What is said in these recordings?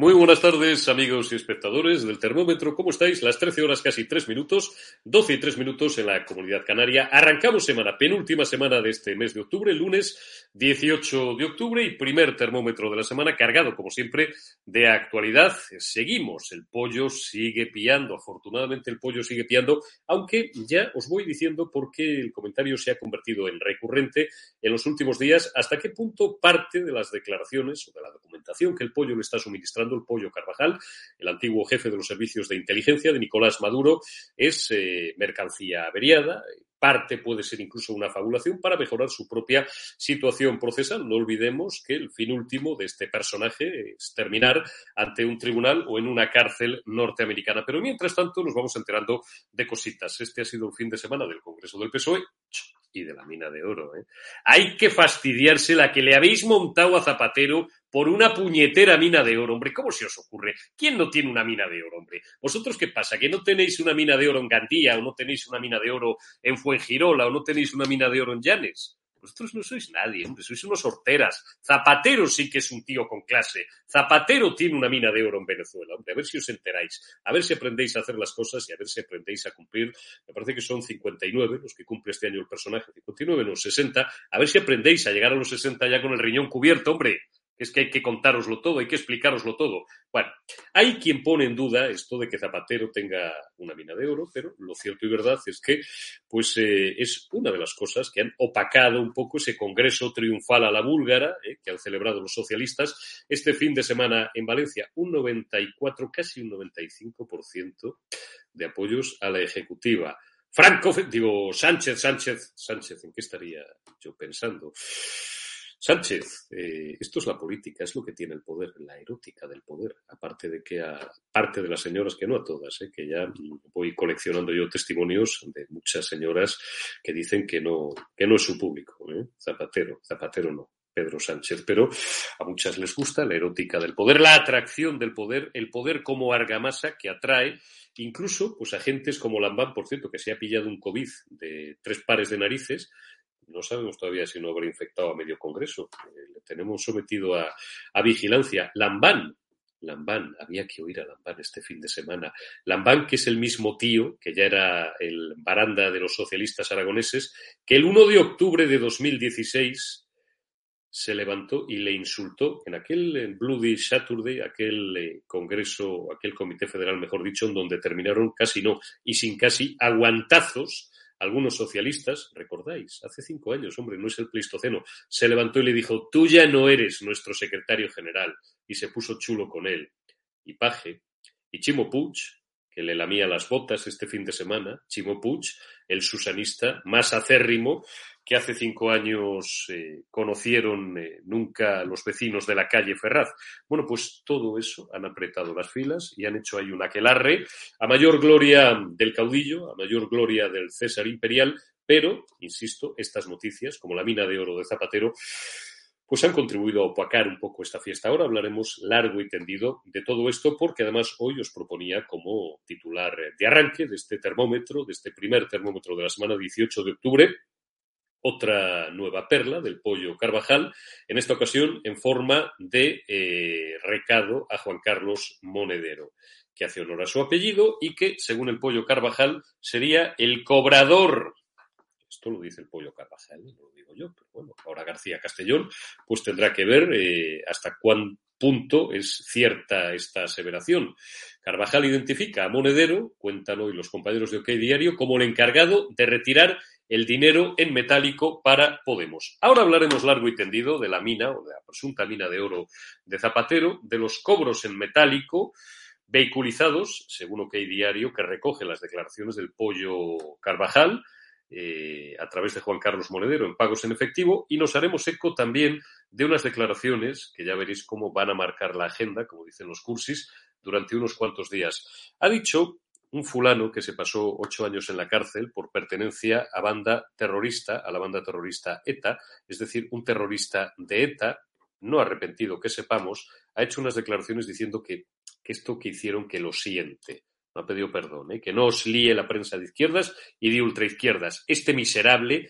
Muy buenas tardes, amigos y espectadores del termómetro. ¿Cómo estáis? Las 13 horas casi 3 minutos, 12 y 3 minutos en la comunidad canaria. Arrancamos semana, penúltima semana de este mes de octubre, lunes 18 de octubre y primer termómetro de la semana cargado, como siempre, de actualidad. Seguimos, el pollo sigue pillando, afortunadamente el pollo sigue pillando, aunque ya os voy diciendo por qué el comentario se ha convertido en recurrente en los últimos días, hasta qué punto parte de las declaraciones o de la documentación que el pollo le está suministrando el pollo Carvajal, el antiguo jefe de los servicios de inteligencia de Nicolás Maduro, es eh, mercancía averiada, parte puede ser incluso una fabulación para mejorar su propia situación procesal. No olvidemos que el fin último de este personaje es terminar ante un tribunal o en una cárcel norteamericana. Pero mientras tanto nos vamos enterando de cositas. Este ha sido el fin de semana del Congreso del PSOE y de la mina de oro. ¿eh? Hay que fastidiarse la que le habéis montado a Zapatero por una puñetera mina de oro, hombre. ¿Cómo se os ocurre? ¿Quién no tiene una mina de oro, hombre? ¿Vosotros qué pasa? ¿Que no tenéis una mina de oro en Gandía o no tenéis una mina de oro en Fuengirola o no tenéis una mina de oro en Llanes? Vosotros no sois nadie, hombre, sois unos horteras. Zapatero sí que es un tío con clase. Zapatero tiene una mina de oro en Venezuela, hombre. A ver si os enteráis, a ver si aprendéis a hacer las cosas y a ver si aprendéis a cumplir. Me parece que son 59 los que cumple este año el personaje, 59, no, 60. A ver si aprendéis a llegar a los 60 ya con el riñón cubierto, hombre es que hay que contároslo todo, hay que explicároslo todo. Bueno, hay quien pone en duda esto de que Zapatero tenga una mina de oro, pero lo cierto y verdad es que pues eh, es una de las cosas que han opacado un poco ese congreso triunfal a la búlgara eh, que han celebrado los socialistas este fin de semana en Valencia. Un 94, casi un 95% de apoyos a la ejecutiva. Franco, digo, Sánchez, Sánchez, Sánchez, ¿en qué estaría yo pensando? Sánchez, eh, esto es la política, es lo que tiene el poder, la erótica del poder, aparte de que a parte de las señoras, que no a todas, eh, que ya voy coleccionando yo testimonios de muchas señoras que dicen que no, que no es su público, eh, Zapatero, Zapatero no. Pedro Sánchez, pero a muchas les gusta la erótica del poder, la atracción del poder, el poder como argamasa que atrae incluso pues a gentes como Lambán, por cierto, que se ha pillado un COVID de tres pares de narices, no sabemos todavía si no habrá infectado a medio Congreso. Eh, le tenemos sometido a, vigilancia. Lambán, Lambán, había que oír a Lambán este fin de semana. Lambán, que es el mismo tío, que ya era el baranda de los socialistas aragoneses, que el 1 de octubre de 2016 se levantó y le insultó en aquel Bloody Saturday, aquel eh, congreso, aquel comité federal, mejor dicho, en donde terminaron casi no y sin casi aguantazos algunos socialistas, recordáis, hace cinco años, hombre, no es el Pleistoceno, se levantó y le dijo, tú ya no eres nuestro secretario general, y se puso chulo con él. Y Paje, y Chimo Puig, que le lamía las botas este fin de semana, Chimo Puig, el susanista más acérrimo, que hace cinco años eh, conocieron eh, nunca los vecinos de la calle Ferraz. Bueno, pues todo eso han apretado las filas y han hecho ahí un aquelarre a mayor gloria del caudillo, a mayor gloria del César imperial, pero, insisto, estas noticias, como la mina de oro de Zapatero, pues han contribuido a opacar un poco esta fiesta. Ahora hablaremos largo y tendido de todo esto porque además hoy os proponía como titular de arranque de este termómetro, de este primer termómetro de la semana 18 de octubre, otra nueva perla del pollo Carvajal, en esta ocasión en forma de eh, recado a Juan Carlos Monedero, que hace honor a su apellido y que, según el pollo Carvajal, sería el cobrador. Esto lo dice el pollo Carvajal, no lo digo yo, pero bueno, ahora García Castellón, pues tendrá que ver eh, hasta cuán punto es cierta esta aseveración. Carvajal identifica a Monedero, cuentan hoy los compañeros de OK Diario, como el encargado de retirar el dinero en metálico para Podemos. Ahora hablaremos largo y tendido de la mina o de la presunta mina de oro de Zapatero, de los cobros en metálico vehiculizados, según OK Diario, que recoge las declaraciones del pollo Carvajal, eh, a través de Juan Carlos Monedero en pagos en efectivo y nos haremos eco también de unas declaraciones que ya veréis cómo van a marcar la agenda, como dicen los cursis, durante unos cuantos días. Ha dicho un fulano que se pasó ocho años en la cárcel por pertenencia a banda terrorista, a la banda terrorista ETA, es decir, un terrorista de ETA, no arrepentido que sepamos, ha hecho unas declaraciones diciendo que, esto que hicieron que lo siente. Ha pedido perdón, ¿eh? que no os líe la prensa de izquierdas y de ultraizquierdas. Este miserable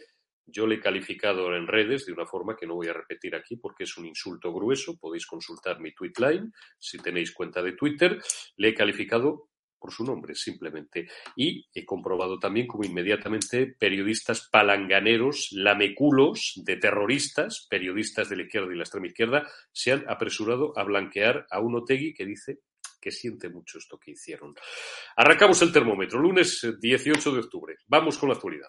yo le he calificado en redes de una forma que no voy a repetir aquí porque es un insulto grueso. Podéis consultar mi tweet line si tenéis cuenta de Twitter. Le he calificado por su nombre, simplemente. Y he comprobado también como inmediatamente periodistas palanganeros, lameculos de terroristas, periodistas de la izquierda y la extrema izquierda, se han apresurado a blanquear a un Otegui que dice que siente mucho esto que hicieron. Arrancamos el termómetro, lunes 18 de octubre. Vamos con la actualidad.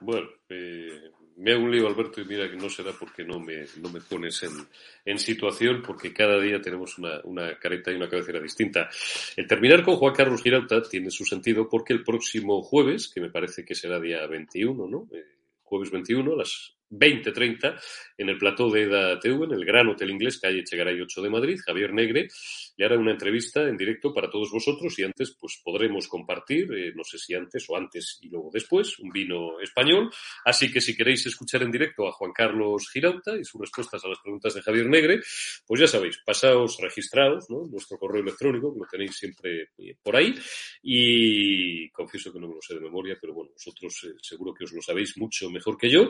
Bueno, eh, me hago un lío, Alberto, y mira que no será porque no me, no me pones en, en situación, porque cada día tenemos una, una, careta y una cabecera distinta. El terminar con Juan Carlos Girauta tiene su sentido porque el próximo jueves, que me parece que será día 21, ¿no? Eh, jueves 21, a las 20.30 en el plató de EDA TV, en el Gran Hotel Inglés, calle Chegaray 8 de Madrid. Javier Negre le hará una entrevista en directo para todos vosotros y antes pues podremos compartir, eh, no sé si antes o antes y luego después, un vino español. Así que si queréis escuchar en directo a Juan Carlos Girauta y sus respuestas a las preguntas de Javier Negre, pues ya sabéis, pasaos registrados, ¿no? Nuestro correo electrónico, que lo tenéis siempre eh, por ahí. Y confieso que no me lo sé de memoria, pero bueno, vosotros eh, seguro que os lo sabéis mucho mejor que yo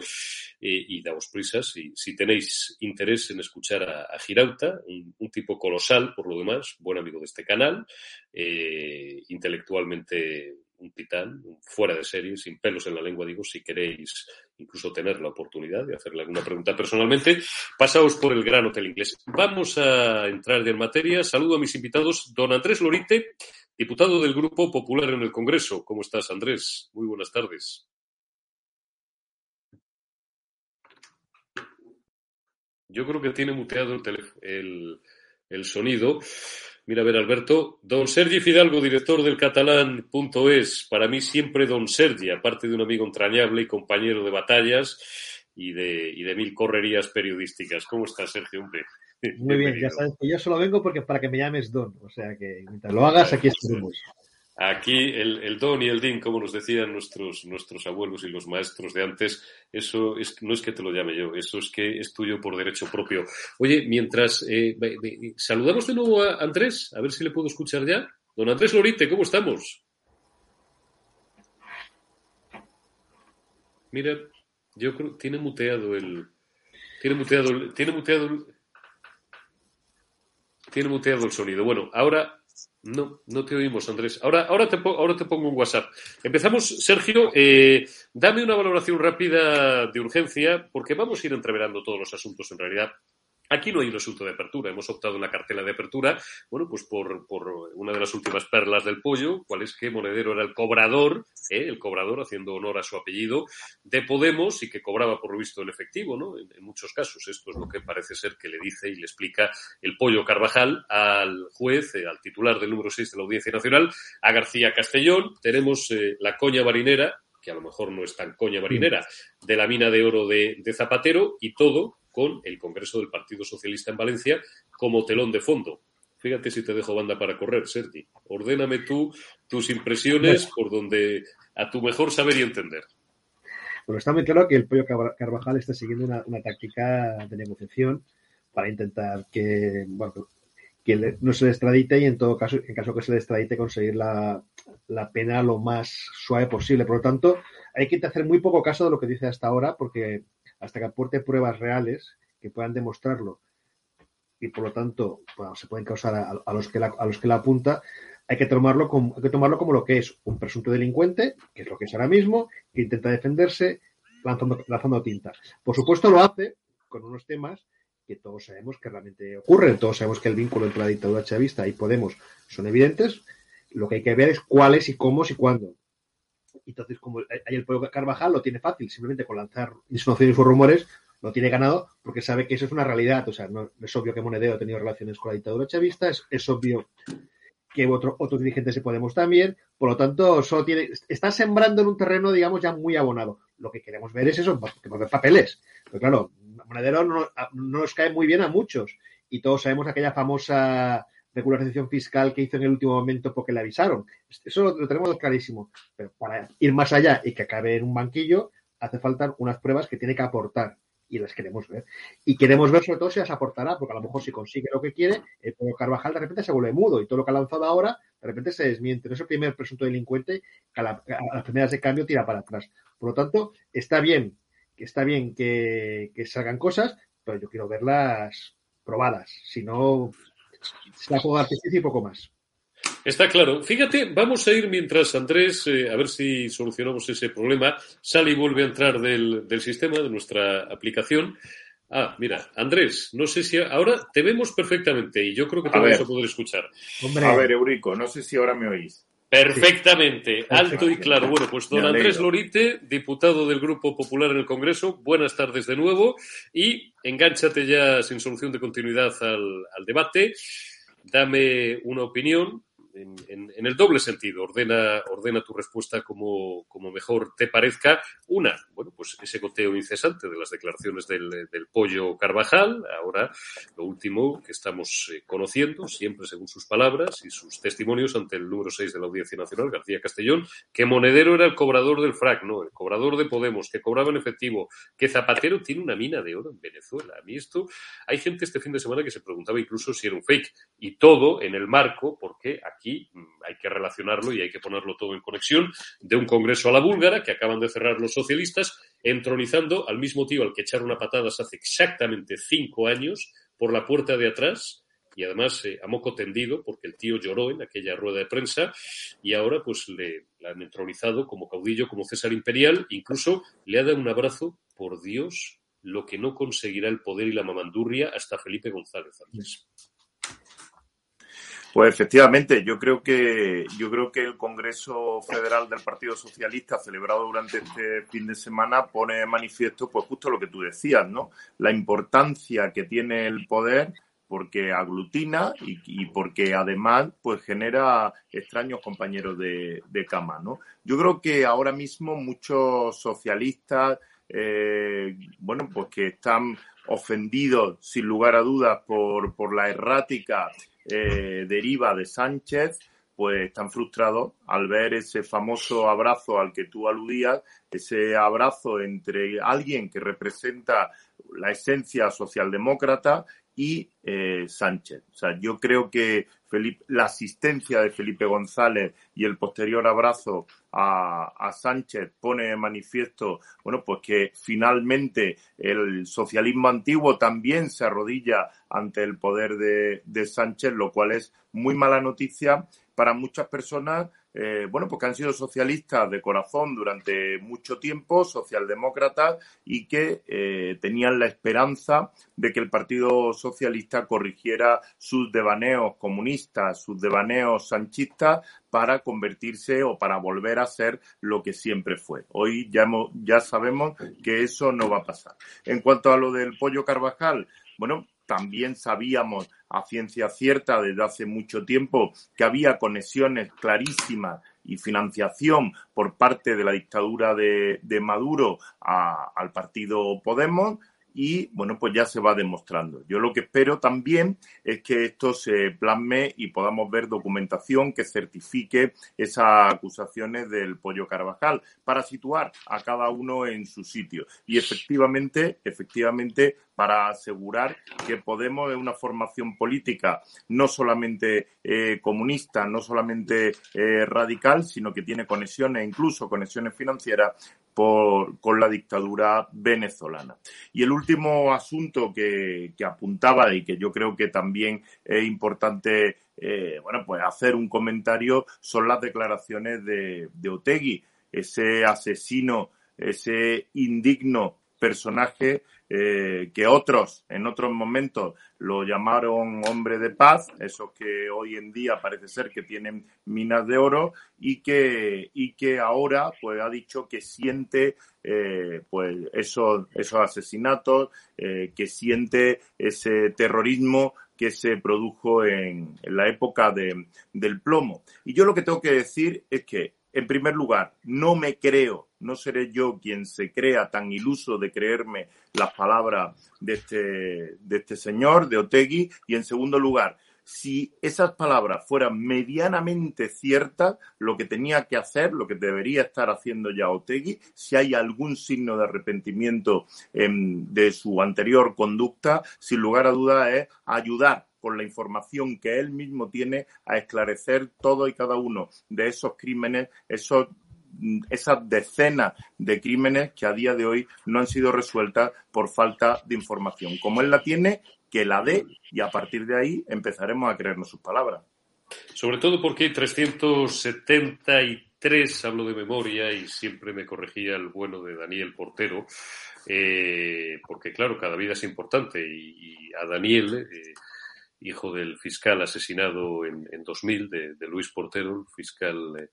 y daos prisas si, si, tenéis interés en escuchar a, Girauta, un, tipo colosal por lo demás, buen amigo de este canal, eh, intelectualmente un titán, fuera de serie, sin pelos en la lengua, digo, si queréis incluso tener la oportunidad de hacerle alguna pregunta personalmente, pasaos por el gran hotel inglés. Vamos a entrar en materia. Saludo a mis invitados, don Andrés Lorite, diputado del Grupo Popular en el Congreso. ¿Cómo estás, Andrés? Muy buenas tardes. Yo creo que tiene muteado el, el, sonido. Mira, a ver, Alberto. Don Sergi Fidalgo, director del catalán.es. Para mí siempre don Sergi, aparte de un amigo entrañable y compañero de batallas y de, y de mil correrías periodísticas. ¿Cómo estás, Sergio? Hombre. Muy bien, ya sabes que yo solo vengo porque para que me llames Don. O sea que mientras lo hagas, aquí estaremos. Aquí el, el, don y el din, como nos decían nuestros, nuestros abuelos y los maestros de antes, eso es, no es que te lo llame yo, eso es que es tuyo por derecho propio. Oye, mientras eh, saludamos de nuevo a Andrés, a ver si le puedo escuchar ya. Don Andrés Lorite, ¿cómo estamos? Mira, yo creo tiene muteado el, tiene muteado, tiene muteado, tiene muteado el sonido. Bueno, ahora no, no te oímos, Andrés. Ahora, ahora, te, ahora te pongo un WhatsApp. Empezamos, Sergio. Eh, dame una valoración rápida de urgencia, porque vamos a ir entreverando todos los asuntos en realidad Aquí no hay un asunto de apertura. Hemos optado en la cartela de apertura, bueno, pues por, por, una de las últimas perlas del pollo, cuál es que Monedero era el cobrador, ¿eh? el cobrador, haciendo honor a su apellido, de Podemos y que cobraba por lo visto el efectivo, ¿no? En, muchos casos. Esto es lo que parece ser que le dice y le explica el pollo Carvajal al juez, eh, al titular del número 6 de la Audiencia Nacional, a García Castellón. Tenemos eh, la coña marinera que a lo mejor no es tan coña marinera, de la mina de oro de, Zapatero y todo con el Congreso del Partido Socialista en Valencia como telón de fondo. Fíjate si te dejo banda para correr, Sergi. Ordéname tú tus impresiones por donde a tu mejor saber y entender. Bueno, está muy claro que el pollo Carvajal está siguiendo una, una táctica de negociación para intentar que, bueno, que no se le extradite y en todo caso, en caso que se le extradite, conseguir la, pena lo más suave posible. Por lo tanto, hay que hacer muy poco caso de lo que dice hasta ahora, porque hasta que aporte pruebas reales que puedan demostrarlo y por lo tanto se pueden causar a, los que la, a los que la apunta, hay que tomarlo como, hay que tomarlo como lo que es un presunto delincuente, que es lo que es ahora mismo, que intenta defenderse lanzando, lanzando tinta. Por supuesto lo hace con unos temas que todos sabemos que realmente ocurre, todos sabemos que el vínculo entre la dictadura chavista y Podemos son evidentes, lo que hay que ver es cuáles y cómo y cuándo. Entonces, como hay el pueblo Carvajal lo tiene fácil, simplemente con lanzar insinuaciones o rumores, lo tiene ganado porque sabe que eso es una realidad. O sea, no, es obvio que Monedero ha tenido relaciones con la dictadura chavista, es, obvio que otro, otros dirigentes de Podemos también. Por lo tanto, solo tiene, está sembrando en un terreno, digamos, ya muy abonado. Lo que queremos ver es eso, que ver papeles. Pero claro, Monedero no, nos cae muy bien a muchos. Y todos sabemos aquella famosa regularización fiscal que hizo en el último momento porque le avisaron. Eso lo, tenemos clarísimo. Pero para ir más allá y que acabe en un banquillo, hace falta unas pruebas que tiene que aportar y las queremos ver. Y queremos ver sobre todo si las aportará, porque a lo mejor si consigue lo que quiere, el Pedro Carvajal de repente se vuelve mudo y todo lo que ha lanzado ahora de repente se desmiente. No es el primer presunto delincuente que a, las primeras de cambio tira para atrás. Por lo tanto, está bien está bien que, salgan cosas, pero yo quiero verlas probadas. Si no, la de y poco más. Está claro. Fíjate, vamos a ir mientras Andrés, eh, a ver si solucionamos ese problema. Sale y vuelve a entrar del, sistema, de nuestra aplicación. Ah, mira, Andrés, no sé si ahora te vemos perfectamente y yo creo que te vamos a poder escuchar. A ver, Eurico, no sé si ahora me oís. Perfectamente, alto y claro. Bueno, pues don Andrés Lorite, diputado del Grupo Popular en el Congreso, buenas tardes de nuevo y engánchate ya sin solución de continuidad al, al debate. Dame una opinión en, el doble sentido. Ordena, ordena tu respuesta como, como, mejor te parezca. Una, bueno, pues ese goteo incesante de las declaraciones del, del pollo Carvajal. Ahora, lo último que estamos eh, conociendo, siempre según sus palabras y sus testimonios ante el número 6 de la Audiencia Nacional, García Castellón, que Monedero era el cobrador del FRAC, no, el cobrador de Podemos, que cobraba en efectivo, que Zapatero tiene una mina de oro en Venezuela. A mí esto, hay gente este fin de semana que se preguntaba incluso si era un fake. Y todo en el marco, porque aquí Mm, hay que relacionarlo y hay que ponerlo todo en conexión, de un congreso a la búlgara que acaban de cerrar los socialistas, entronizando al mismo tío al que echaron a patadas hace exactamente cinco años por la puerta de atrás y además eh, a moco tendido porque el tío lloró en aquella rueda de prensa y ahora pues le, han entronizado como caudillo, como César Imperial, incluso le ha dado un abrazo, por Dios, lo que no conseguirá el poder y la mamandurria hasta Felipe González antes. Pues efectivamente, yo creo que yo creo que el Congreso Federal del Partido Socialista celebrado durante este fin de semana pone de manifiesto pues justo lo que tú decías, ¿no? La importancia que tiene el poder porque aglutina y, porque además pues genera extraños compañeros de, cama, ¿no? Yo creo que ahora mismo muchos socialistas eh, bueno, pues que están ofendidos sin lugar a dudas por, por la errática eh, deriva de Sánchez, pues están frustrados al ver ese famoso abrazo al que tú aludías, ese abrazo entre alguien que representa la esencia socialdemócrata y eh, Sánchez. O sea, yo creo que la asistencia de Felipe González y el posterior abrazo a, Sánchez pone de manifiesto, bueno, pues que finalmente el socialismo antiguo también se arrodilla ante el poder de Sánchez, lo cual es muy mala noticia para muchas personas eh, bueno, pues que han sido socialistas de corazón durante mucho tiempo, socialdemócratas, y que eh, tenían la esperanza de que el Partido Socialista corrigiera sus devaneos comunistas, sus devaneos sanchistas, para convertirse o para volver a ser lo que siempre fue. Hoy ya, ya sabemos que eso no va a pasar. En cuanto a lo del pollo Carvajal, bueno, también sabíamos a ciencia cierta desde hace mucho tiempo que había conexiones clarísimas y financiación por parte de la dictadura de, Maduro al partido Podemos y bueno, pues ya se va demostrando. Yo lo que espero también es que esto se plasme y podamos ver documentación que certifique esas acusaciones del pollo Carvajal para situar a cada uno en su sitio. Y efectivamente, efectivamente, para asegurar que Podemos es una formación política no solamente eh, comunista, no solamente eh, radical, sino que tiene conexiones, incluso conexiones financieras con la dictadura venezolana. Y el último asunto que, apuntaba y que yo creo que también es importante eh, bueno, pues hacer un comentario son las declaraciones de, de Otegui, ese asesino, ese indigno personaje eh, que otros en otros momentos lo llamaron hombre de paz, esos que hoy en día parece ser que tienen minas de oro y que, y que ahora pues ha dicho que siente eh, pues esos, esos asesinatos, eh, que siente ese terrorismo que se produjo en, en la época de, del plomo. Y yo lo que tengo que decir es que en primer lugar, no me creo, no seré yo quien se crea tan iluso de creerme las palabras de este, de este señor, de Otegui. Y en segundo lugar, si esas palabras fueran medianamente ciertas, lo que tenía que hacer, lo que debería estar haciendo ya Otegui, si hay algún signo de arrepentimiento de su anterior conducta, sin lugar a dudas es ayudar con la información que él mismo tiene a esclarecer todo y cada uno de esos crímenes, esos esas decenas de crímenes que a día de hoy no han sido resueltas por falta de información. Como él la tiene, que la dé y a partir de ahí empezaremos a creernos sus palabras. Sobre todo porque hay 373, hablo de memoria y siempre me corregía el bueno de Daniel Portero, eh, porque claro, cada vida es importante y, a Daniel... Eh, hijo del fiscal asesinado en, en 2000, de, de, Luis Portero, fiscal eh,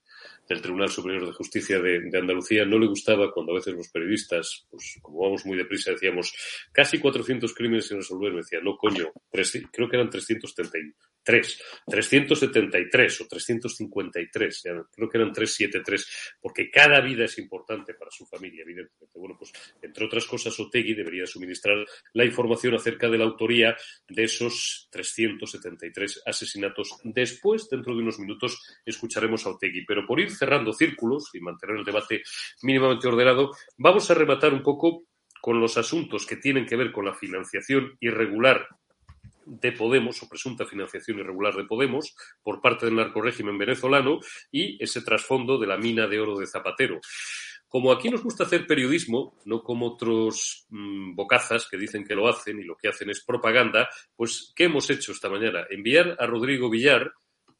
del Tribunal Superior de Justicia de, Andalucía, no le gustaba cuando a veces los periodistas, pues como vamos muy deprisa, decíamos casi 400 crímenes sin resolver. Me decía, no, coño, creo que eran 373, 373 o 353, creo que eran 373, porque cada vida es importante para su familia, evidentemente. Bueno, pues entre otras cosas, Otegui debería suministrar la información acerca de la autoría de esos 373 asesinatos. Después, dentro de unos minutos, escucharemos a Otegui. Pero por ir cerrando círculos y mantener el debate mínimamente ordenado, vamos a rematar un poco con los asuntos que tienen que ver con la financiación irregular de Podemos o presunta financiación irregular de Podemos por parte del narcorégimen venezolano y ese trasfondo de la mina de oro de Zapatero. Como aquí nos gusta hacer periodismo, no como otros mmm, bocazas que dicen que lo hacen y lo que hacen es propaganda, pues ¿qué hemos hecho esta mañana? Enviar a Rodrigo Villar,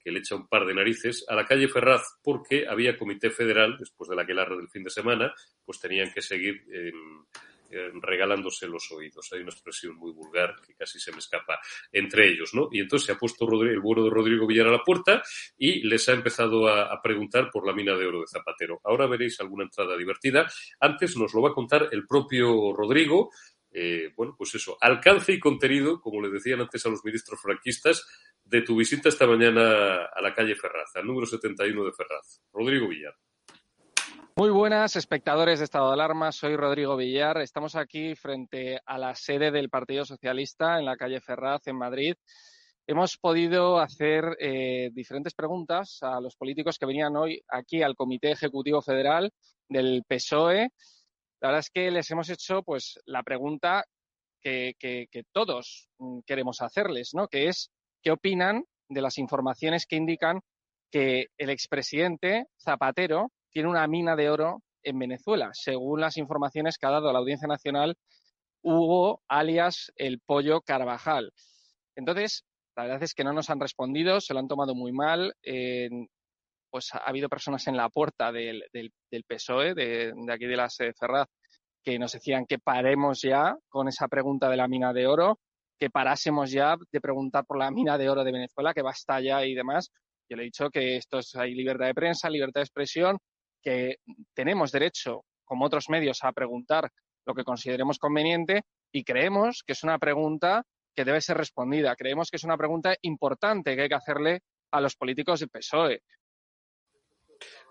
que le echa un par de narices, a la calle Ferraz porque había comité federal, después de la aquelarre del fin de semana, pues tenían que seguir regalándose los oídos. Hay una expresión muy vulgar que casi se me escapa entre ellos, ¿no? Y entonces se ha puesto el bueno de Rodrigo Villar a la puerta y les ha empezado a, preguntar por la mina de oro de Zapatero. Ahora veréis alguna entrada divertida. Antes nos lo va a contar el propio Rodrigo. Eh, bueno, pues eso, alcance y contenido, como le decían antes a los ministros franquistas, de tu visita esta mañana a la calle Ferraz, al número 71 de Ferraz. Rodrigo Villar. Muy buenas, espectadores de Estado de Alarma. Soy Rodrigo Villar. Estamos aquí frente a la sede del Partido Socialista en la calle Ferraz, en Madrid. Hemos podido hacer eh, diferentes preguntas a los políticos que venían hoy aquí al Comité Ejecutivo Federal del PSOE. La verdad es que les hemos hecho pues la pregunta que, todos queremos hacerles, ¿no? Que es qué opinan de las informaciones que indican que el expresidente Zapatero tiene una mina de oro en Venezuela, según las informaciones que ha dado la Audiencia Nacional Hugo, alias el Pollo Carvajal. Entonces, la verdad es que no nos han respondido, se lo han tomado muy mal. Eh, pues ha habido personas en la puerta del, del, PSOE, de, de, aquí de la sede Ferraz, que nos decían que paremos ya con esa pregunta de la mina de oro, que parásemos ya de preguntar por la mina de oro de Venezuela, que basta ya y demás. Yo le he dicho que esto es, hay libertad de prensa, libertad de expresión, que tenemos derecho, como otros medios, a preguntar lo que consideremos conveniente y creemos que es una pregunta que debe ser respondida. Creemos que es una pregunta importante que hay que hacerle a los políticos del PSOE.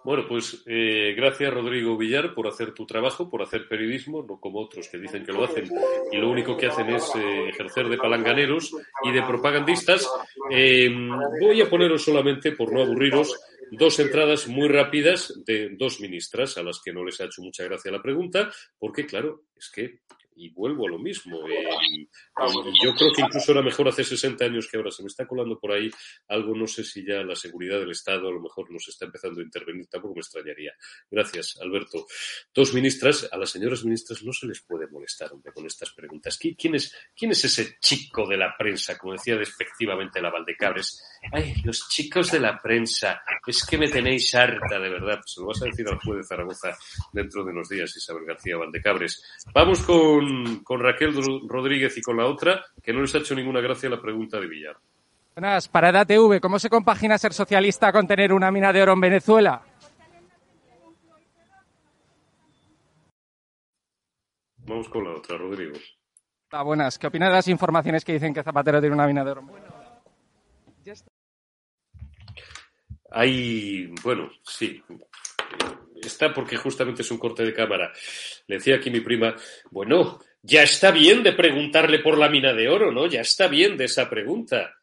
Bueno, pues eh, gracias Rodrigo Villar por hacer tu trabajo, por hacer periodismo, no como otros que dicen que lo hacen y lo único que hacen es eh, ejercer de palanganeros y de propagandistas. Eh, voy a poneros solamente, por no aburriros, dos entradas muy rápidas de dos ministras a las que no les ha hecho mucha gracia la pregunta, porque claro, es que y vuelvo a lo mismo. Eh, yo creo que incluso era mejor hace 60 años que ahora. Se me está colando por ahí algo, no sé si ya la seguridad del Estado a lo mejor nos está empezando a intervenir, tampoco me extrañaría. Gracias, Alberto. Dos ministras, a las señoras ministras no se les puede molestar, hombre, con estas preguntas. ¿Quién es, quién es ese chico de la prensa, como decía despectivamente la Valdecabres? Ay, los chicos de la prensa, es que me tenéis harta, de verdad. Pues se lo vas a decir al juez de Zaragoza dentro de unos días, Isabel García Valdecabres. Vamos con con, Raquel Rodríguez y con la otra, que no les ha hecho ninguna gracia la pregunta de Villar. Buenas, para TV, ¿cómo se compagina ser socialista con tener una mina de oro en Venezuela? Vamos con la otra, Rodrigo. Ah, buenas, ¿qué opinas de las informaciones que dicen que Zapatero tiene una mina de oro? Hay, bueno, sí, está porque justamente es un corte de cámara. Le decía aquí mi prima, bueno, ya está bien de preguntarle por la mina de oro, ¿no? Ya está bien de esa pregunta.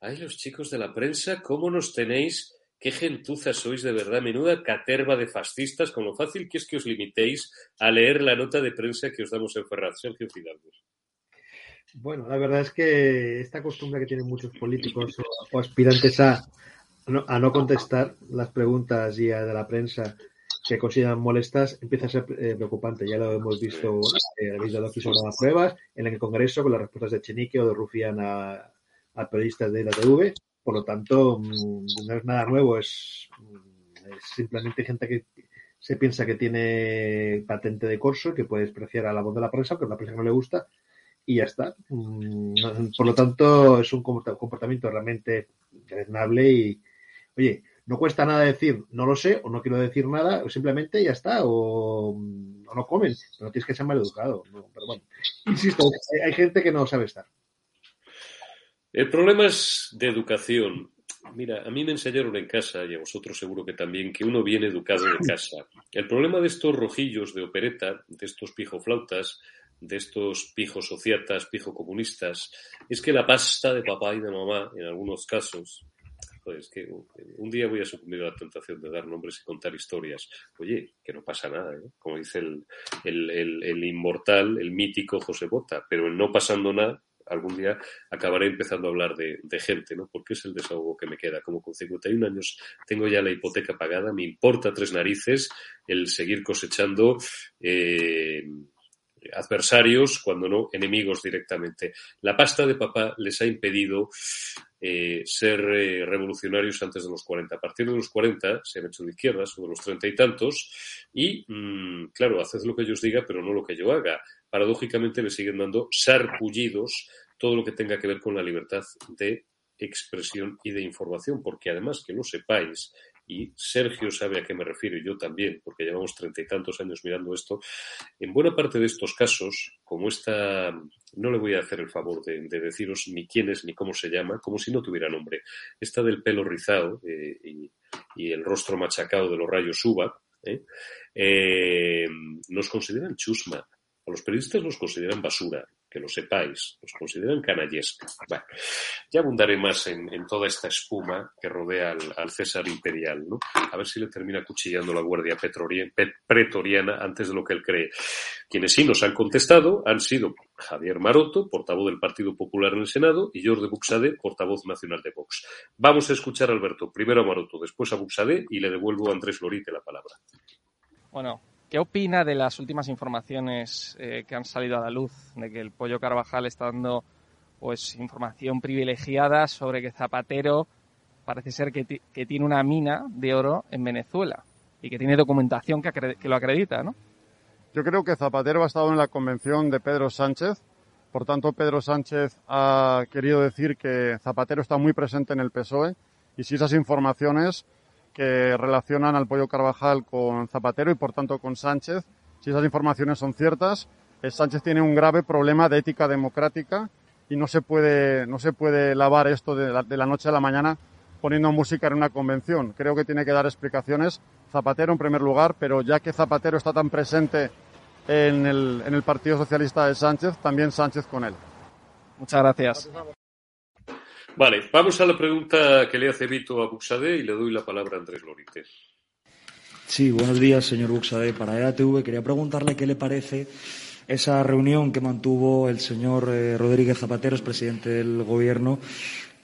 Ay, los chicos de la prensa, ¿cómo nos tenéis? Qué gentuza sois de verdad, menuda caterva de fascistas, con lo fácil que es que os limitéis a leer la nota de prensa que os damos en Ferraz. Sergio Fidalgo. Bueno, la verdad es que esta costumbre que tienen muchos políticos o, aspirantes a, a no contestar las preguntas y a de la prensa que consideran molestas empieza a ser eh, preocupante. Ya lo hemos visto, eh, habéis dado las pruebas, en el Congreso con las respuestas de Chenique o de Rufián a, periodistas de la TV. Por lo tanto, mm, no es nada nuevo, es, mm, es, simplemente gente que se piensa que tiene patente de corso, que puede despreciar a la voz de la prensa, pero a la prensa no le gusta, y ya está. Mm, por lo tanto, es un comportamiento realmente deleznable y, oye, no cuesta nada decir no lo sé o no quiero decir nada, o simplemente ya está, o, no comen, pero no tienes que ser mal educado. pero bueno, insisto, hay, gente que no sabe estar. El problema es de educación. Mira, a mí me enseñaron en casa, y a vosotros seguro que también, que uno viene educado en casa. El problema de estos rojillos de opereta, de estos pijoflautas, de estos pijos sociatas, pijo comunistas, es que la pasta de papá y de mamá, en algunos casos, que un día voy a sucumbir a la tentación de dar nombres y contar historias. Oye, que no pasa nada, ¿eh? como dice el, el, el, inmortal, el mítico José Bota, pero en no pasando nada, algún día acabaré empezando a hablar de, gente, ¿no? Porque es el desahogo que me queda. Como con 51 años tengo ya la hipoteca pagada, me importa tres narices el seguir cosechando eh, adversarios, cuando no enemigos directamente. La pasta de papá les ha impedido eh, ser eh, revolucionarios antes de los 40. A partir de los 40 se han hecho de izquierdas, o de los treinta y tantos, y mm, claro, haced lo que yo os diga, pero no lo que yo haga. Paradójicamente me siguen dando sarpullidos todo lo que tenga que ver con la libertad de expresión y de información, porque además que lo sepáis, y Sergio sabe a qué me refiero y yo también, porque llevamos treinta y tantos años mirando esto, en buena parte de estos casos, como esta, no le voy a hacer el favor de, deciros ni quién es ni cómo se llama, como si no tuviera nombre, esta del pelo rizado eh, y, el rostro machacado de los rayos uva, ¿eh? Eh, nos consideran chusma, a los periodistas nos consideran basura, que lo sepáis, los consideran canallesca. Bueno, ya abundaré más en, toda esta espuma que rodea al, César imperial, ¿no? A ver si le termina cuchillando la guardia pretoriana antes de lo que él cree. Quienes sí nos han contestado han sido Javier Maroto, portavoz del Partido Popular en el Senado, y Jordi Buxade, portavoz nacional de Vox. Vamos a escuchar a Alberto, primero a Maroto, después a Buxade y le devuelvo a Andrés Lorite la palabra. Bueno, ¿Qué opina de las últimas informaciones eh, que han salido a la luz de que el Pollo Carvajal está dando pues información privilegiada sobre que Zapatero parece ser que, tiene una mina de oro en Venezuela y que tiene documentación que, que lo acredita, ¿no? Yo creo que Zapatero ha estado en la convención de Pedro Sánchez, por tanto Pedro Sánchez ha querido decir que Zapatero está muy presente en el PSOE y si esas informaciones que relacionan al Pollo Carvajal con Zapatero y por tanto con Sánchez. Si esas informaciones son ciertas, eh, Sánchez tiene un grave problema de ética democrática y no se puede, no se puede lavar esto de la, de la noche a la mañana poniendo música en una convención. Creo que tiene que dar explicaciones Zapatero en primer lugar, pero ya que Zapatero está tan presente en el, en el Partido Socialista de Sánchez, también Sánchez con él. Muchas gracias. Vale, vamos a la pregunta que le hace Vito a Buxade y le doy la palabra a Andrés Lorite. Sí, buenos días, señor Buxade. Para EATV quería preguntarle qué le parece esa reunión que mantuvo el señor eh, Rodríguez Zapatero, es presidente del Gobierno,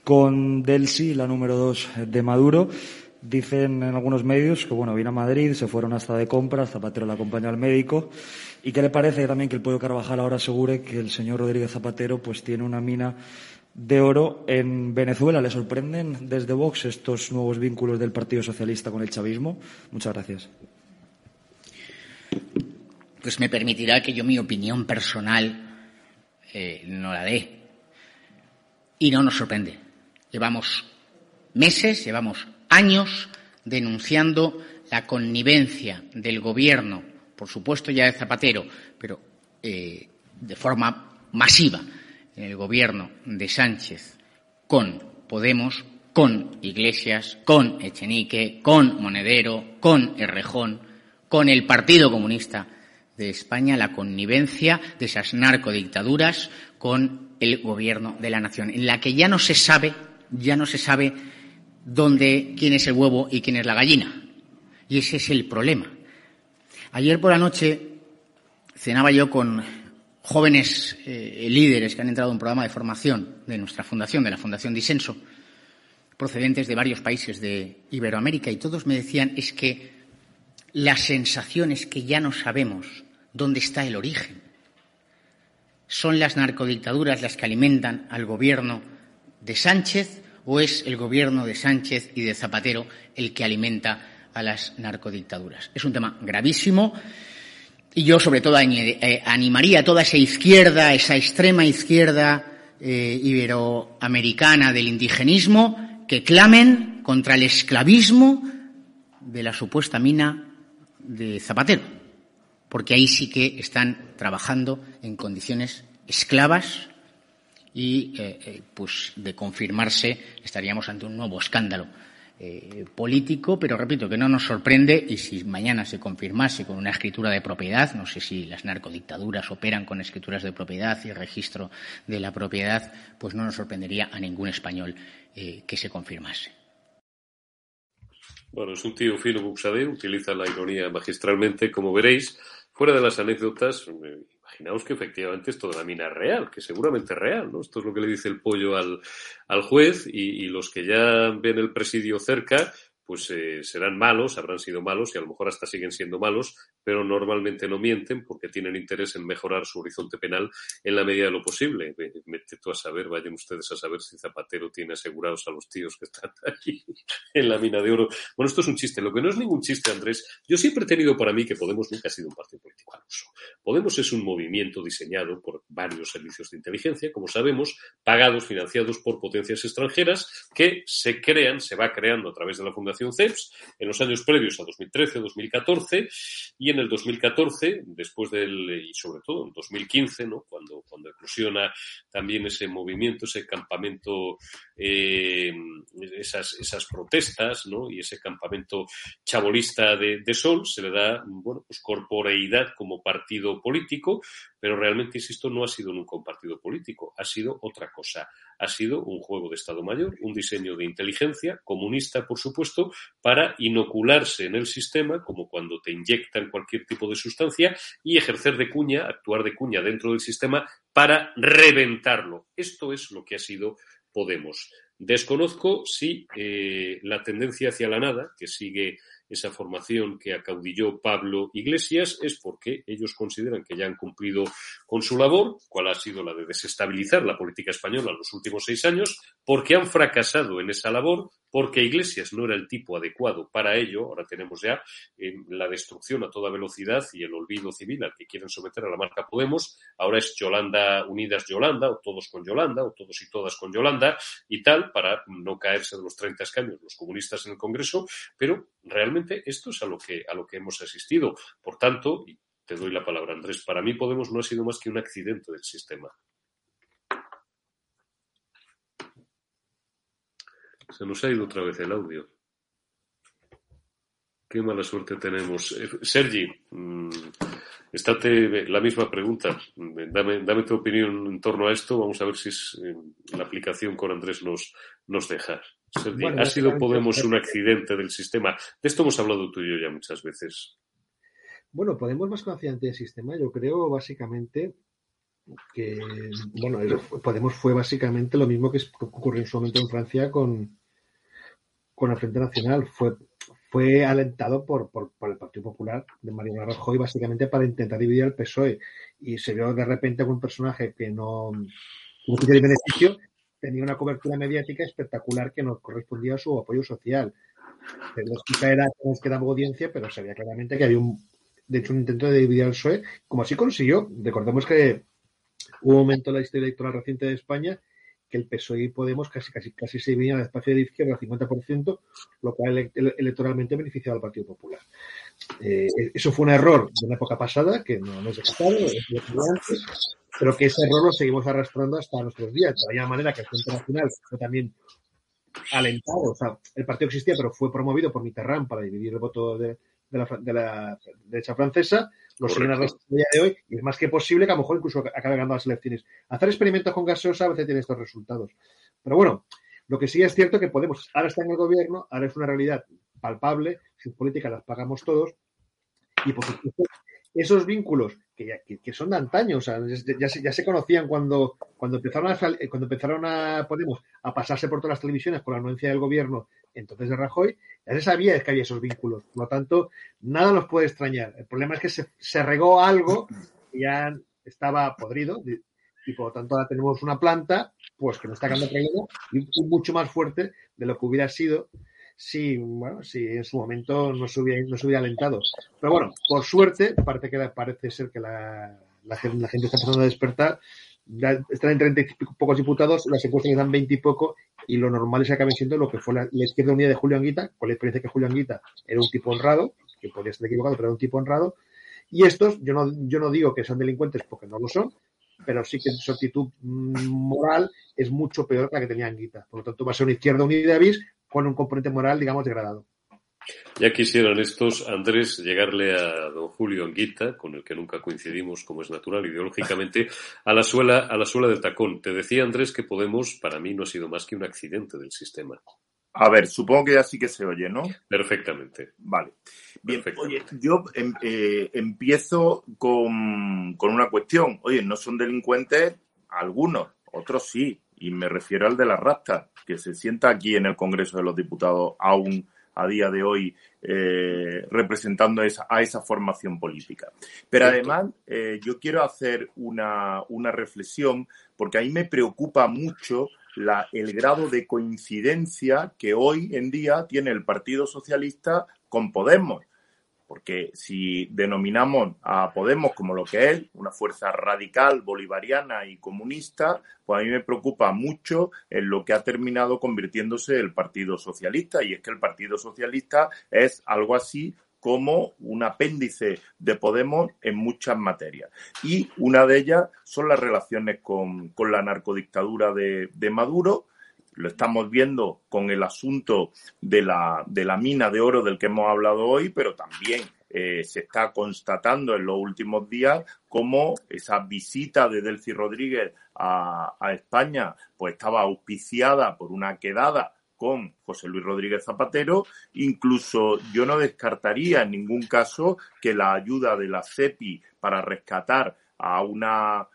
con Delsi, la número dos de Maduro. Dicen en algunos medios que, bueno, vino a Madrid, se fueron hasta de compras, Zapatero le acompañó al médico. ¿Y qué le parece también que el Pollo Carvajal ahora asegure que el señor Rodríguez Zapatero pues tiene una mina de oro en Venezuela? ¿Le sorprenden desde Vox estos nuevos vínculos del Partido Socialista con el chavismo? Muchas gracias. Pues me permitirá que yo mi opinión personal eh, no la dé. Y no nos sorprende. Llevamos meses, llevamos años denunciando la connivencia del gobierno, por supuesto ya de Zapatero, pero eh, de forma masiva en el gobierno de Sánchez con Podemos, con Iglesias, con Echenique, con Monedero, con Errejón, con el Partido Comunista de España, la connivencia de esas narcodictaduras con el gobierno de la nación, en la que ya no se sabe, ya no se sabe dónde, quién es el huevo y quién es la gallina. Y ese es el problema. Ayer por la noche cenaba yo con jóvenes eh, líderes que han entrado en un programa de formación de nuestra fundación, de la Fundación Disenso, procedentes de varios países de Iberoamérica, y todos me decían es que la sensación es que ya no sabemos dónde está el origen. ¿Son las narcodictaduras las que alimentan al gobierno de Sánchez o es el gobierno de Sánchez y de Zapatero el que alimenta a las narcodictaduras? Es un tema gravísimo y yo, sobre todo, eh, animaría a toda esa izquierda, esa extrema izquierda eh, iberoamericana del indigenismo, que clamen contra el esclavismo de la supuesta mina de Zapatero, porque ahí sí que están trabajando en condiciones esclavas y, eh, eh, pues, de confirmarse, estaríamos ante un nuevo escándalo eh, político, pero repito que no nos sorprende y si mañana se confirmase con una escritura de propiedad, no sé si las narcodictaduras operan con escrituras de propiedad y registro de la propiedad, pues no nos sorprendería a ningún español que se confirmase. Bueno, es un tío fino Buxade, utiliza la ironía magistralmente, como veréis. Fuera de las anécdotas, imaginaos que efectivamente esto de la mina es real, que seguramente es real, ¿no? Esto es lo que le dice el pollo al, al juez y, y, los que ya ven el presidio cerca, pues eh, serán malos, habrán sido malos y a lo mejor hasta siguen siendo malos, pero normalmente no mienten porque tienen interés en mejorar su horizonte penal en la medida de lo posible. Mete tú a saber, vayan ustedes a saber si Zapatero tiene asegurados a los tíos que están aquí en la mina de oro. Bueno, esto es un chiste. Lo que no es ningún chiste, Andrés, yo siempre he tenido para mí que Podemos nunca ha sido un partido político al uso. Podemos es un movimiento diseñado por varios servicios de inteligencia, como sabemos, pagados, financiados por potencias extranjeras, que se crean, se va creando a través de la Fundación CEPS en los años previos a 2013-2014 y en el 2014, después del, y sobre todo en 2015, ¿no? cuando, cuando eclosiona también ese movimiento, ese campamento, eh, esas, esas protestas ¿no? y ese campamento chabolista de, de Sol, se le da bueno, pues corporeidad como partido político, pero realmente, insisto, no ha sido nunca un partido político, ha sido otra cosa. Ha sido un juego de Estado Mayor, un diseño de inteligencia, comunista, por supuesto, para inocularse en el sistema, como cuando te inyectan cualquier tipo de sustancia, y ejercer de cuña, actuar de cuña dentro del sistema para reventarlo. Esto es lo que ha sido Podemos. Desconozco si eh, la tendencia hacia la nada, que sigue esa formación que acaudilló Pablo Iglesias es porque ellos consideran que ya han cumplido con su labor, cual ha sido la de desestabilizar la política española en los últimos seis años, porque han fracasado en esa labor, porque Iglesias no era el tipo adecuado para ello. Ahora tenemos ya eh, la destrucción a toda velocidad y el olvido civil al que quieren someter a la marca Podemos. Ahora es Yolanda Unidas Yolanda, o todos con Yolanda, o todos y todas con Yolanda, y tal, para no caerse de los 30 escaños los comunistas en el Congreso, pero realmente esto es a lo que, a lo que hemos asistido. Por tanto, y te doy la palabra, Andrés, para mí Podemos no ha sido más que un accidente del sistema. Se nos ha ido otra vez el audio. Qué mala suerte tenemos. Eh, Sergi, mm, estate la misma pregunta. Dame, dame tu opinión en torno a esto. Vamos a ver si es, eh, la aplicación con Andrés nos, nos deja. Sergi, ¿ha sido Podemos un accidente del sistema? De esto hemos hablado tú y yo ya muchas veces. Bueno, Podemos más que un accidente del sistema, yo creo básicamente que, bueno, Podemos fue básicamente lo mismo que ocurrió en su momento en Francia con, con el Frente Nacional. Fue fue alentado por, por, el Partido Popular de Mariano Rajoy básicamente para intentar dividir al PSOE y se vio de repente con un personaje que no, no tenía beneficio tenía una cobertura mediática espectacular que no correspondía a su apoyo social. La era que quedaba audiencia, pero se veía claramente que había un, de hecho, un intento de dividir al PSOE, como así consiguió. Recordemos que hubo un momento en la historia electoral reciente de España que el PSOE y Podemos casi, casi, casi se venían al espacio de izquierda al 50%, lo cual electoralmente beneficiaba al Partido Popular. Eh, eso fue un error de una época pasada, que no, no es pero que ese error lo seguimos arrastrando hasta nuestros días. De la manera que el Frente Nacional fue también alentado, o sea, el partido existía, pero fue promovido por Mitterrand para dividir el voto de la derecha francesa, lo siguen arrastrando a día de hoy, y es más que posible que a lo mejor incluso acabe ganando las elecciones. Hacer experimentos con gaseosa a veces tiene estos resultados. Pero bueno, lo que sí es cierto que Podemos ahora está en el gobierno, ahora es una realidad palpable, sus políticas las pagamos todos, y por supuesto esos vínculos que, son de antaño, o sea, ya, se, ya se conocían cuando, cuando empezaron a cuando empezaron a Podemos a pasarse por todas las televisiones con la anuencia del gobierno entonces de Rajoy, ya se sabía que había esos vínculos. Por lo tanto, nada nos puede extrañar. El problema es que se, se regó algo que ya estaba podrido y por lo tanto ahora tenemos una planta pues que nos está problema y mucho más fuerte de lo que hubiera sido si, bueno, si en su momento no se hubiera, hubiera alentado. Pero bueno, por suerte, parece, que, parece ser que la, gente, está empezando a despertar. están en treinta y pocos diputados, las encuestas dan veinte y poco, y lo normal es que acaben siendo lo que fue la, izquierda unida de Julio Anguita, con la experiencia que Julio Anguita era un tipo honrado, que podía estar equivocado, pero era un tipo honrado. Y estos, yo no, yo no digo que sean delincuentes porque no lo son, pero sí que su actitud mm, moral es mucho peor que la que tenía Anguita. Por lo tanto, va a ser una izquierda unida de Con un componente moral, digamos, degradado. Ya quisieran estos, Andrés, llegarle a don Julio Anguita, con el que nunca coincidimos como es natural ideológicamente, a la suela, a la suela del tacón. Te decía Andrés que Podemos, para mí, no ha sido más que un accidente del sistema. A ver, supongo que ya sí que se oye, ¿no? Perfectamente. Vale. Bien, oye, yo em, eh, empiezo con, con una cuestión. Oye, no son delincuentes algunos, otros sí, y me refiero al de la rasta, que se sienta aquí en el Congreso de los Diputados aún a día de hoy eh, representando esa, a esa formación política. Pero además, eh, yo quiero hacer una, una, reflexión porque ahí me preocupa mucho la, el grado de coincidencia que hoy en día tiene el Partido Socialista con Podemos. Porque si denominamos a Podemos como lo que es, una fuerza radical, bolivariana y comunista, pues a mí me preocupa mucho en lo que ha terminado convirtiéndose el Partido Socialista. Y es que el Partido Socialista es algo así como un apéndice de Podemos en muchas materias. Y una de ellas son las relaciones con, la narcodictadura de Maduro, lo estamos viendo con el asunto de la, de la mina de oro del que hemos hablado hoy, pero también eh, se está constatando en los últimos días cómo esa visita de Delcy Rodríguez a, a España pues estaba auspiciada por una quedada con José Luis Rodríguez Zapatero. Incluso yo no descartaría en ningún caso que la ayuda de la CEPI para rescatar a una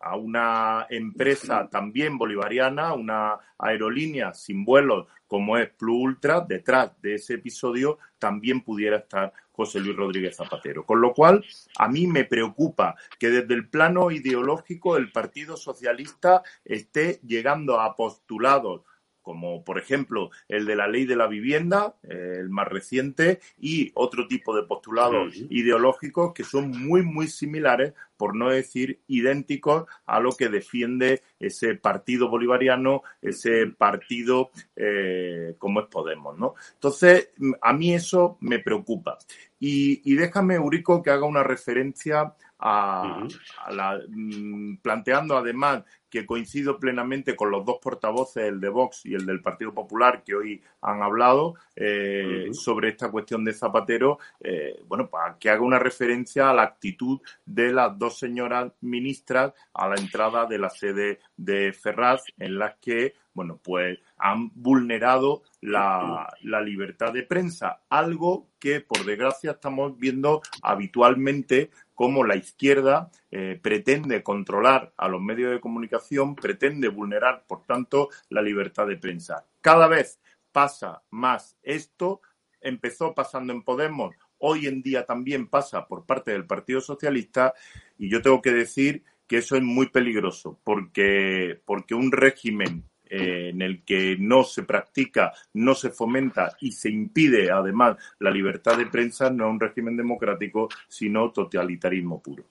a una empresa también bolivariana, una aerolínea sin vuelos como es Plus Ultra, detrás de ese episodio también pudiera estar José Luis Rodríguez Zapatero. Con lo cual, a mí me preocupa que desde el plano ideológico el Partido Socialista esté llegando a postulados como por ejemplo el de la ley de la vivienda, eh, el más reciente, y otro tipo de postulados ideológicos que son muy, muy similares, por no decir idénticos a lo que defiende ese partido bolivariano, ese partido eh, como es Podemos, ¿no? Entonces, a mí eso me preocupa. Y, y déjame, Eurico, que haga una referencia a, la, mm, planteando además que coincido plenamente con los dos portavoces, el de Vox y el del Partido Popular, que hoy han hablado eh, sobre esta cuestión de Zapatero, eh, bueno, para que haga una referencia a la actitud de las dos señoras ministras a la entrada de la sede de Ferraz, en las que, bueno, pues han vulnerado la, libertad de prensa, algo que por desgracia estamos viendo habitualmente como la izquierda eh, pretende controlar a los medios de comunicación, pretende vulnerar, por tanto, la libertad de prensa. Cada vez pasa más esto, empezó pasando en Podemos, hoy en día también pasa por parte del Partido Socialista y yo tengo que decir que eso es muy peligroso porque, porque un régimen eh, en el que no se practica, no se fomenta y se impide además la libertad de prensa, no un régimen democrático, sino totalitarismo puro.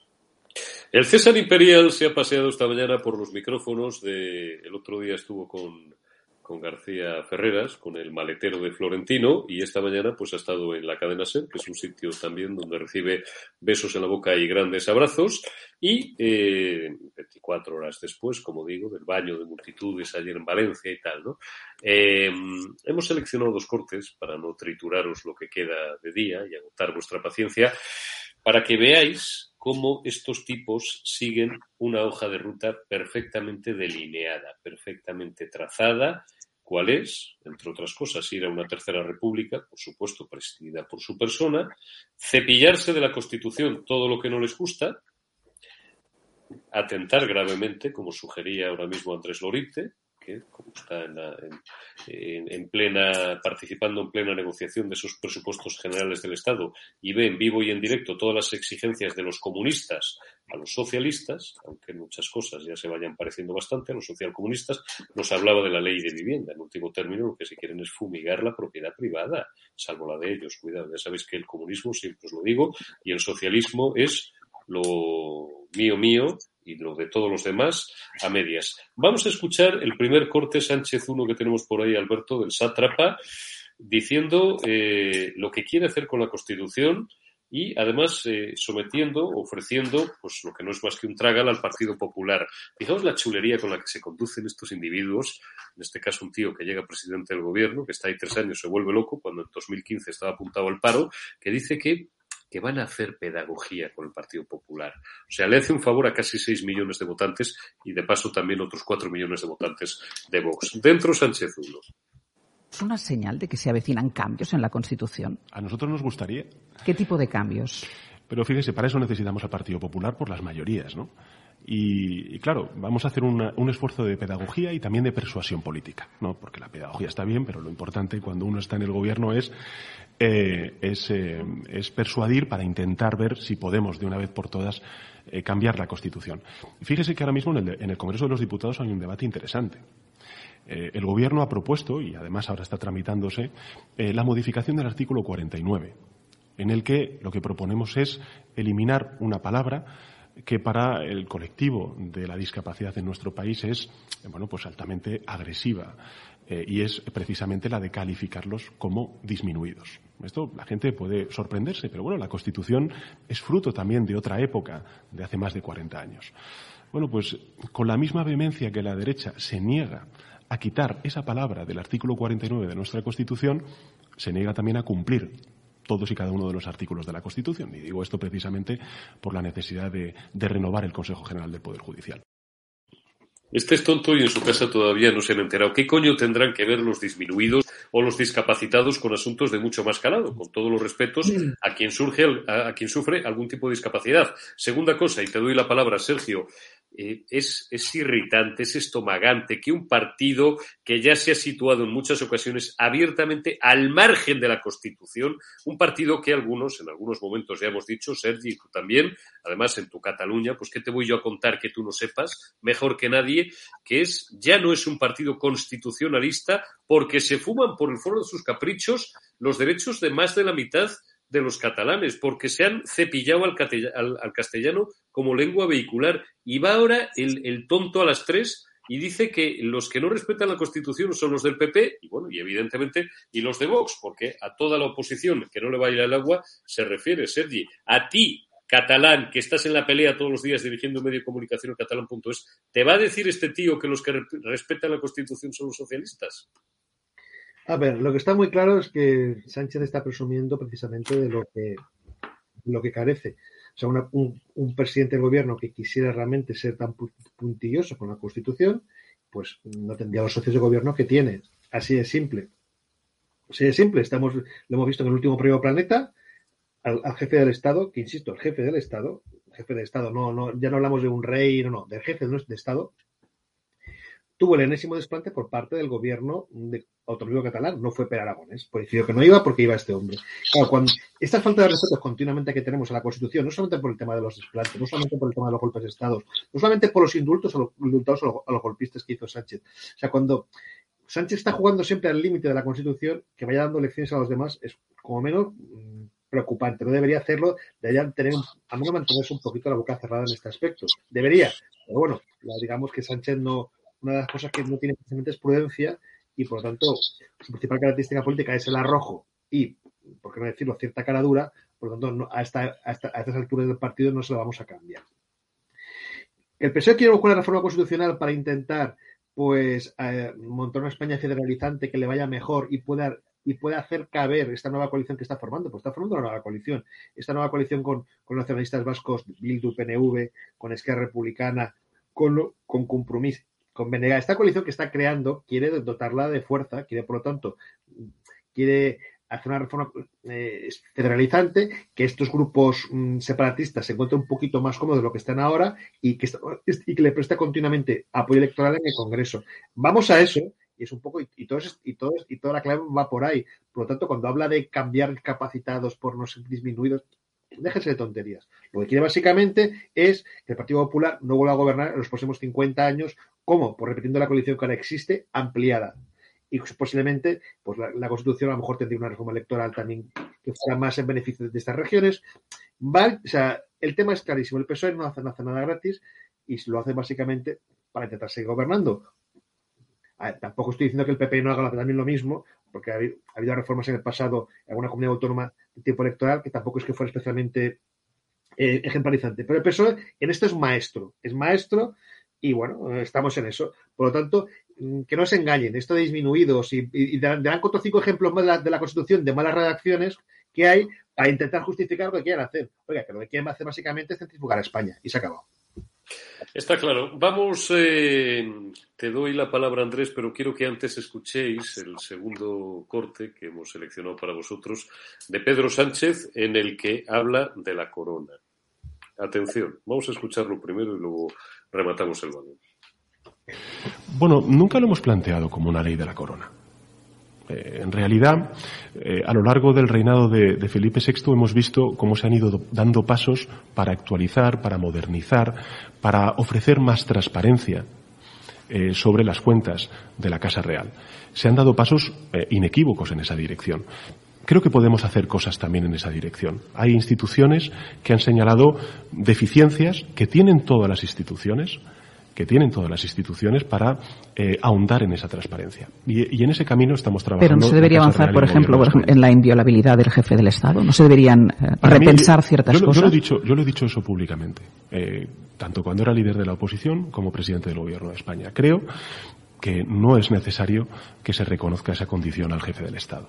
El César Imperial se ha paseado esta mañana por los micrófonos. El otro día estuvo con con García Ferreras, con el maletero de Florentino, y esta mañana pues ha estado en la cadena SER, que es un sitio también donde recibe besos en la boca y grandes abrazos, y 24 eh, horas después, como digo, del baño de multitudes ayer en Valencia y tal, ¿no? Eh, hemos seleccionado dos cortes para no trituraros lo que queda de día y agotar vuestra paciencia, para que veáis cómo estos tipos siguen una hoja de ruta perfectamente delineada, perfectamente trazada ¿Cuál es? Entre otras cosas, ir a una tercera república, por supuesto, presidida por su persona, cepillarse de la Constitución todo lo que no les gusta, atentar gravemente, como sugería ahora mismo Andrés Lorite, que como está en, plena, participando en plena negociación de esos presupuestos generales del Estado y ve en vivo y en directo todas las exigencias de los comunistas a los socialistas, aunque muchas cosas ya se vayan pareciendo bastante a los socialcomunistas, nos hablaba de la ley de vivienda. En último término, lo que se quieren es fumigar la propiedad privada, salvo la de ellos. Cuidado, ya sabéis que el comunismo, siempre os lo digo, y el socialismo es lo mío mío y lo de todos los demás a medias. Vamos a escuchar el primer corte Sánchez 1 que tenemos por ahí, Alberto, del sátrapa, diciendo eh, lo que quiere hacer con la Constitución y además eh, sometiendo, ofreciendo, pues lo que no es más que un tragal al Partido Popular. Fijaos la chulería con la que se conducen estos individuos, en este caso un tío que llega presidente del gobierno, que está ahí tres años, se vuelve loco, cuando en 2015 estaba apuntado al paro, que dice que que van a hacer pedagogía con el Partido Popular. O sea, le hace un favor a casi 6 millones de votantes y de paso también otros 4 millones de votantes de Vox. Dentro Sánchez 1. ¿Es una señal de que se avecinan cambios en la Constitución? A nosotros nos gustaría. ¿Qué tipo de cambios? Pero fíjese, para eso necesitamos al Partido Popular por las mayorías, ¿no? Y, claro, vamos a hacer un esfuerzo de pedagogía y también de persuasión política, ¿no? Porque la pedagogía está bien, pero lo importante cuando uno está en el gobierno es eh, eh, es, persuadir para intentar ver si podemos de una vez por todas eh, cambiar la Constitución. fíjese que ahora mismo en el, Congreso de los Diputados hay un debate interesante. el Gobierno ha propuesto, y además ahora está tramitándose, la modificación del artículo 49, en el que lo que proponemos es eliminar una palabra que para el colectivo de la discapacidad en nuestro país es bueno pues altamente agresiva y es precisamente la de calificarlos como disminuidos. Esto la gente puede sorprenderse, pero bueno, la Constitución es fruto también de otra época, de hace más de 40 años. Bueno, pues con la misma vehemencia que la derecha se niega a quitar esa palabra del artículo 49 de nuestra Constitución, se niega también a cumplir todos y cada uno de los artículos de la Constitución. Y digo esto precisamente por la necesidad de, renovar el Consejo General del Poder Judicial. Este es tonto y en su casa todavía no se han enterado. ¿Qué coño tendrán que ver los disminuidos o los discapacitados con asuntos de mucho más calado? Con todos los respetos a quien surge, a quien sufre algún tipo de discapacidad. Segunda cosa, y te doy la palabra, Sergio, eh, es, es, irritante, es estomagante que un partido que ya se ha situado en muchas ocasiones abiertamente al margen de la Constitución, un partido que algunos, en algunos momentos ya hemos dicho, Sergi, tú también, además en tu Cataluña, pues ¿qué te voy yo a contar que tú no sepas mejor que nadie? Que es, ya no es un partido constitucionalista porque se fuman por el foro de sus caprichos los derechos de más de la mitad de los catalanes, porque se han cepillado al, castellano como lengua vehicular. Y va ahora el, tonto a las tres y dice que los que no respetan la Constitución son los del PP y bueno, y evidentemente, y los de Vox, porque a toda la oposición que no le vaya el agua se refiere, Sergi. A ti, catalán, que estás en la pelea todos los días dirigiendo un medio de comunicación catalán.es, ¿te va a decir este tío que los que respetan la Constitución son los socialistas? A ver, lo que está muy claro es que Sánchez está presumiendo precisamente de lo que, lo que carece. O sea, un, un, presidente del gobierno que quisiera realmente ser tan puntilloso con la Constitución, pues no tendría los socios de gobierno que tiene. Así de simple. Así de simple. Estamos, lo hemos visto en el último periodo Planeta, al, jefe del Estado, que insisto, el jefe del Estado, jefe del Estado, no, no, ya no hablamos de un rey, no, no, del jefe de Estado, tuvo el enésimo desplante por parte del gobierno de autonómico catalán, no fue Per Aragones, por decidió que no iba porque iba este hombre. Claro, cuando esta falta de respeto continuamente que tenemos a la Constitución, no solamente por el tema de los desplantes, no solamente por el tema de los golpes de Estado, no solamente por los indultos a los, indultados a los, golpistas que hizo Sánchez. O sea, cuando Sánchez está jugando siempre al límite de la Constitución, que vaya dando lecciones a los demás, es como menos mm, preocupante. No debería hacerlo, debería tener, a menos mantenerse un poquito la boca cerrada en este aspecto. Debería, pero bueno, digamos que Sánchez no, una de las cosas que no tiene precisamente es prudencia y por lo tanto su principal característica política es el arrojo y, por qué no decirlo, cierta cara dura, por lo tanto a, esta, a, estas alturas del partido no se lo vamos a cambiar. El PSOE quiere buscar una reforma constitucional para intentar pues eh, montar una España federalizante que le vaya mejor y pueda y pueda hacer caber esta nueva coalición que está formando, pues está formando una nueva coalición. Esta nueva coalición con, con nacionalistas vascos, Bildu, PNV, con Esquerra Republicana, con, con Compromís con Esta coalición que está creando quiere dotarla de fuerza, quiere, por lo tanto, quiere hacer una reforma eh, federalizante, que estos grupos mm, separatistas se encuentren un poquito más cómodos de lo que están ahora y que, y que le preste continuamente apoyo electoral en el Congreso. Vamos a eso, y es un poco, y, todo y, todo y toda la clave va por ahí. Por lo tanto, cuando habla de cambiar capacitados por no ser disminuidos, déjense de tonterías. Lo que quiere básicamente es que el Partido Popular no vuelva a gobernar en los próximos 50 años. ¿Cómo? Pues repitiendo la coalición que ahora existe, ampliada. Y posiblemente, pues la, Constitución a lo mejor tendría una reforma electoral también que fuera más en beneficio de estas regiones. o sea, el tema es clarísimo. El PSOE no hace, nada gratis y lo hace básicamente para intentar seguir gobernando. tampoco estoy diciendo que el PP no haga también lo mismo, porque ha habido, reformas en el pasado en alguna comunidad autónoma de tiempo electoral que tampoco es que fuera especialmente eh, ejemplarizante. Pero el PSOE en esto es maestro, es maestro y bueno, estamos en eso. Por lo tanto, mm, que no se engañen, esto de disminuidos y, y, darán cuatro o cinco ejemplos más de la, Constitución de malas redacciones que hay para intentar justificar lo que quieren hacer. Oiga, que lo que quieren hacer básicamente es centrifugar a España y se acabado. Está claro. Vamos, eh, te doy la palabra Andrés, pero quiero que antes escuchéis el segundo corte que hemos seleccionado para vosotros de Pedro Sánchez en el que habla de la corona. Atención, vamos a escucharlo primero y luego rematamos el balón. Bueno, nunca lo hemos planteado como una ley de la corona. Eh, en realidad, eh, a lo largo del reinado de, Felipe VI hemos visto cómo se han ido dando pasos para actualizar, para modernizar, para ofrecer más transparencia eh, sobre las cuentas de la Casa Real. Se han dado pasos inequívocos en esa dirección. Creo que podemos hacer cosas también en esa dirección. Hay instituciones que han señalado deficiencias que tienen todas las instituciones, que tienen todas las instituciones para eh, ahondar en esa transparencia. Y, en ese camino estamos trabajando. Pero no se debería avanzar, por ejemplo, en la inviolabilidad del jefe del Estado. No se deberían eh, repensar ciertas cosas. Yo lo, he dicho, yo lo he dicho eso públicamente, eh, tanto cuando era líder de la oposición como presidente del gobierno de España. Creo que no es necesario que se reconozca esa condición al jefe del Estado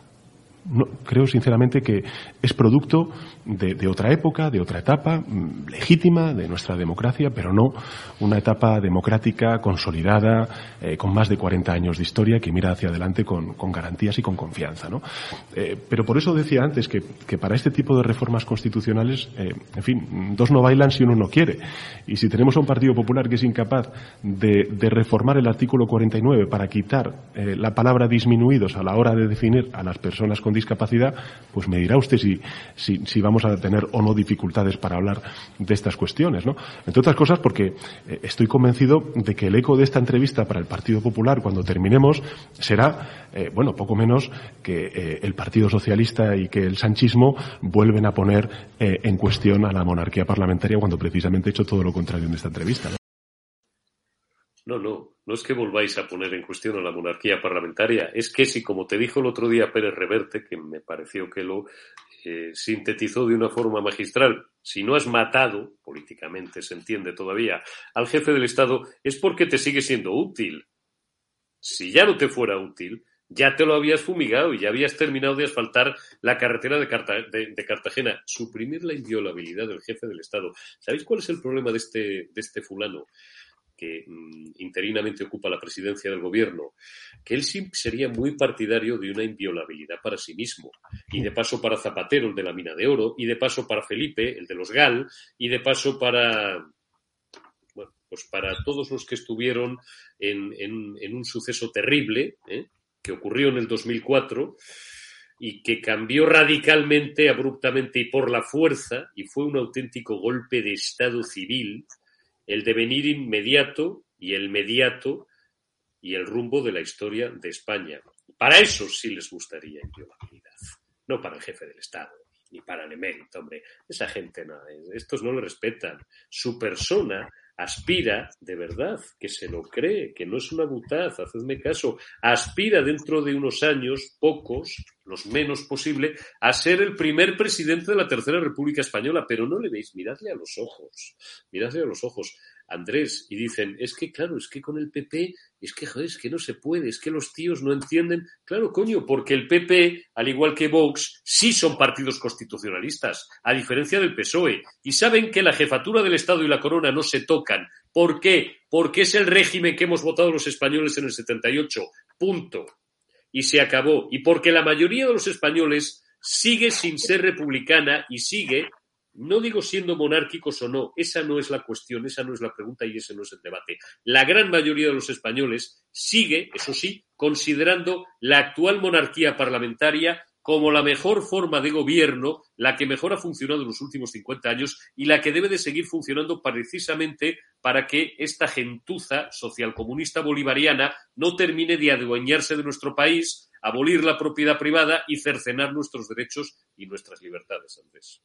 creo sinceramente que es producto de, otra época, de otra etapa mm, legítima de nuestra democracia, pero no una etapa democrática consolidada eh, con más de 40 años de historia que mira hacia adelante con, garantías y con confianza. Eh, pero por eso decía antes que, para este tipo de reformas constitucionales, eh, en fin, dos no bailan si uno no quiere. Y si tenemos a un Partido Popular que es incapaz de, de reformar el artículo 49 para quitar la palabra disminuidos a la hora de definir a las personas con discapacidad, pues me dirá usted si, si, vamos a tener o no dificultades para hablar de estas cuestiones, ¿no? Entre otras cosas porque eh, estoy convencido de que el eco de esta entrevista para el Partido Popular cuando terminemos será, eh, bueno, poco menos que eh, el Partido Socialista y que el sanchismo vuelven a poner en cuestión a la monarquía parlamentaria cuando precisamente he hecho todo lo contrario en esta entrevista. No, no es que volváis a poner en cuestión a la monarquía parlamentaria, es que si, como te dijo el otro día Pérez Reverte, que me pareció que lo eh, sintetizó de una forma magistral. Si no has matado, políticamente se entiende todavía, al jefe del Estado, es porque te sigue siendo útil. Si ya no te fuera útil, ya te lo habías fumigado y ya habías terminado de asfaltar la carretera de, de, Cartagena. Suprimir la inviolabilidad del jefe del Estado. ¿Sabéis cuál es el problema de este, de este fulano? Que mm, interinamente ocupa la presidencia del gobierno, que él sí sería muy partidario de una inviolabilidad para sí mismo. Y de paso para Zapatero, el de la mina de oro, y de paso para Felipe, el de los GAL, y de paso para, bueno, pues para todos los que estuvieron en, en, un suceso terrible, ¿eh? que ocurrió en el 2004 y que cambió radicalmente, abruptamente y por la fuerza, y fue un auténtico golpe de Estado civil, el devenir inmediato y el mediato y el rumbo de la historia de España. Para eso sí les gustaría inviolabilidad, no para el jefe del Estado ni para el emérito, hombre. Esa gente no, estos no le respetan. Su persona aspira, de verdad, que se lo cree, que no es una butaz, hacedme caso, aspira dentro de unos años, pocos, los menos posible, a ser el primer presidente de la Tercera República Española, pero no le veis, miradle a los ojos, miradle a los ojos. Andrés, y dicen, es que claro, es que con el PP, es que que no se puede, es que los tíos no entienden. Claro, coño, porque el PP, al igual que Vox, sí son partidos constitucionalistas, a diferencia del PSOE, y saben que la jefatura del Estado y la corona no se tocan. ¿Por qué? Porque es el régimen que hemos votado los españoles en el 78. Punto. Y se acabó. Y porque la mayoría de los españoles sigue sin ser republicana y sigue no digo siendo monárquicos o no, esa no es la cuestión, esa no es la pregunta y ese no es el debate. La gran mayoría de los españoles sigue, eso sí, considerando la actual monarquía parlamentaria como la mejor forma de gobierno, la que mejor ha funcionado en los últimos 50 años y la que debe de seguir funcionando precisamente para que esta gentuza socialcomunista bolivariana no termine de adueñarse de nuestro país, abolir la propiedad privada y cercenar nuestros derechos y nuestras libertades, Andrés.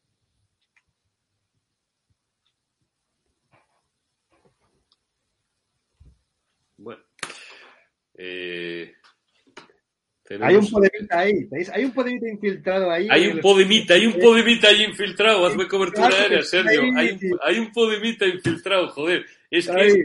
Bueno. Eh, Hay un podemita ahí, Hay un podemita infiltrado ahí. Hay un podemita, hay un podemita ahí infiltrado. Hazme cobertura aérea, Sergio. Hay un, hay un podemita infiltrado, joder. Es que es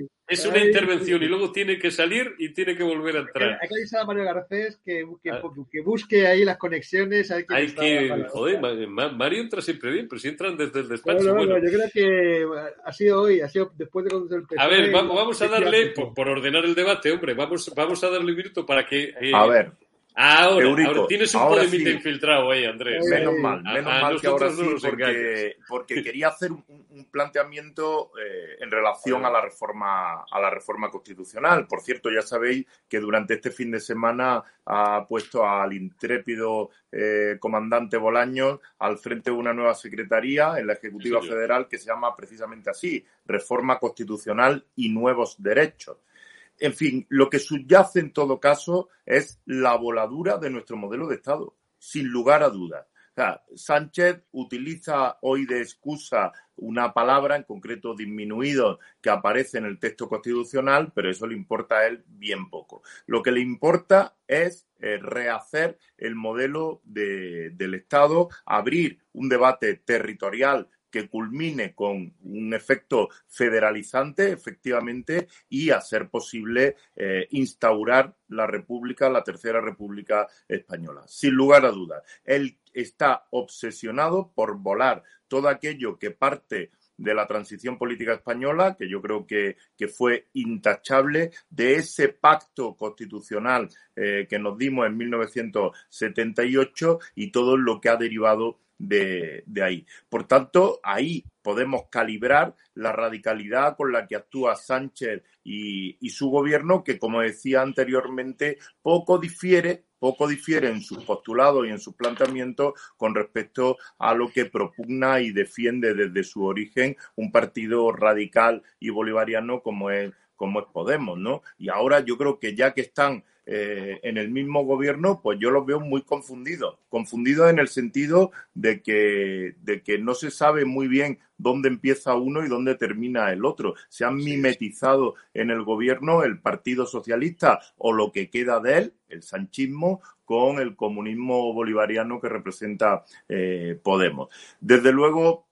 una intervención y luego tiene que salir y tiene que volver a entrar. Hay que avisar a Mario Garcés que, que, ah. busque ahí las conexiones. Hay que, hay que joder, Mario entra siempre bien, pero si entran desde el despacho. bueno. yo creo que ha sido hoy, ha sido después de el A ver, vamos, vamos a darle, por, ordenar el debate, hombre, vamos, vamos a darle un minuto para que. Eh, a ver. Ahora, ahora, tienes un podemita infiltrado ahí, Andrés. Menos mal, menos mal que ahora sí, porque, porque, quería hacer un, planteamiento eh, en relación a la reforma a la reforma constitucional. Por cierto, ya sabéis que durante este fin de semana ha puesto al intrépido eh, comandante Bolaños al frente de una nueva secretaría en la Ejecutiva Federal que se llama precisamente así, Reforma Constitucional y Nuevos Derechos. En fin, lo que subyace en todo caso es la voladura de nuestro modelo de Estado, sin lugar a dudas. Sánchez utiliza hoy de excusa una palabra, en concreto disminuido, que aparece en el texto constitucional, pero eso le importa a él bien poco. Lo que le importa es eh, rehacer el modelo del Estado, abrir un debate territorial que culmine con un efecto federalizante, efectivamente, y hacer posible eh, instaurar la República, la Tercera República Española. Sin lugar a dudas, él está obsesionado por volar todo aquello que parte de la transición política española, que yo creo que, fue intachable, de ese pacto constitucional eh, que nos dimos en 1978 y todo lo que ha derivado de, ahí. Por tanto, ahí podemos calibrar la radicalidad con la que actúa Sánchez y, su gobierno, que como decía anteriormente, poco difiere, poco difiere en sus postulados y en sus planteamientos con respecto a lo que propugna y defiende desde su origen un partido radical y bolivariano como es como es Podemos, ¿no? Y ahora yo creo que ya que están eh, en el mismo gobierno, pues yo los veo muy confundidos. Confundidos en el sentido de que, de que no se sabe muy bien dónde empieza uno y dónde termina el otro. Se han mimetizado en el gobierno el Partido Socialista o lo que queda de él, el sanchismo, con el comunismo bolivariano que representa eh, Podemos. Desde luego,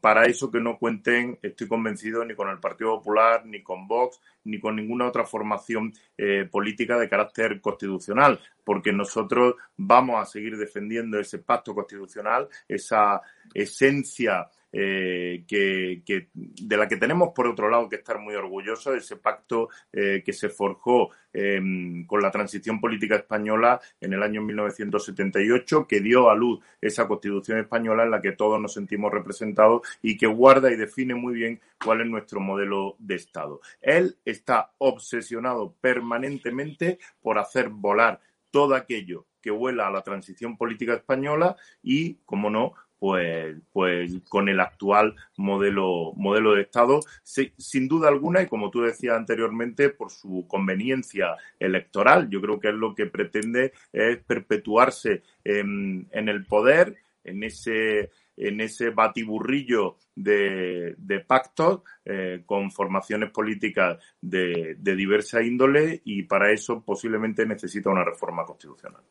para eso que no cuenten, estoy convencido, ni con el Partido Popular, ni con Vox, ni con ninguna otra formación eh, política de carácter constitucional, porque nosotros vamos a seguir defendiendo ese pacto constitucional, esa esencia eh, que, de la que tenemos por otro lado que estar muy orgullosos, ese pacto eh, que se forjó em, con la transición política española en el año 1978, que dio a luz esa constitución española en la que todos nos sentimos representados y que guarda y define muy bien cuál es nuestro modelo de Estado. Él está obsesionado permanentemente por hacer volar todo aquello que vuela a la transición política española y, como no, pues, pues con el actual modelo, modelo de Estado, sin duda alguna, y como tú decías anteriormente, por su conveniencia electoral. Yo creo que es lo que pretende es perpetuarse en, el poder, en ese en ese batiburrillo de, pactos eh, con formaciones políticas de, de diversa índole y para eso posiblemente necesita una reforma constitucional.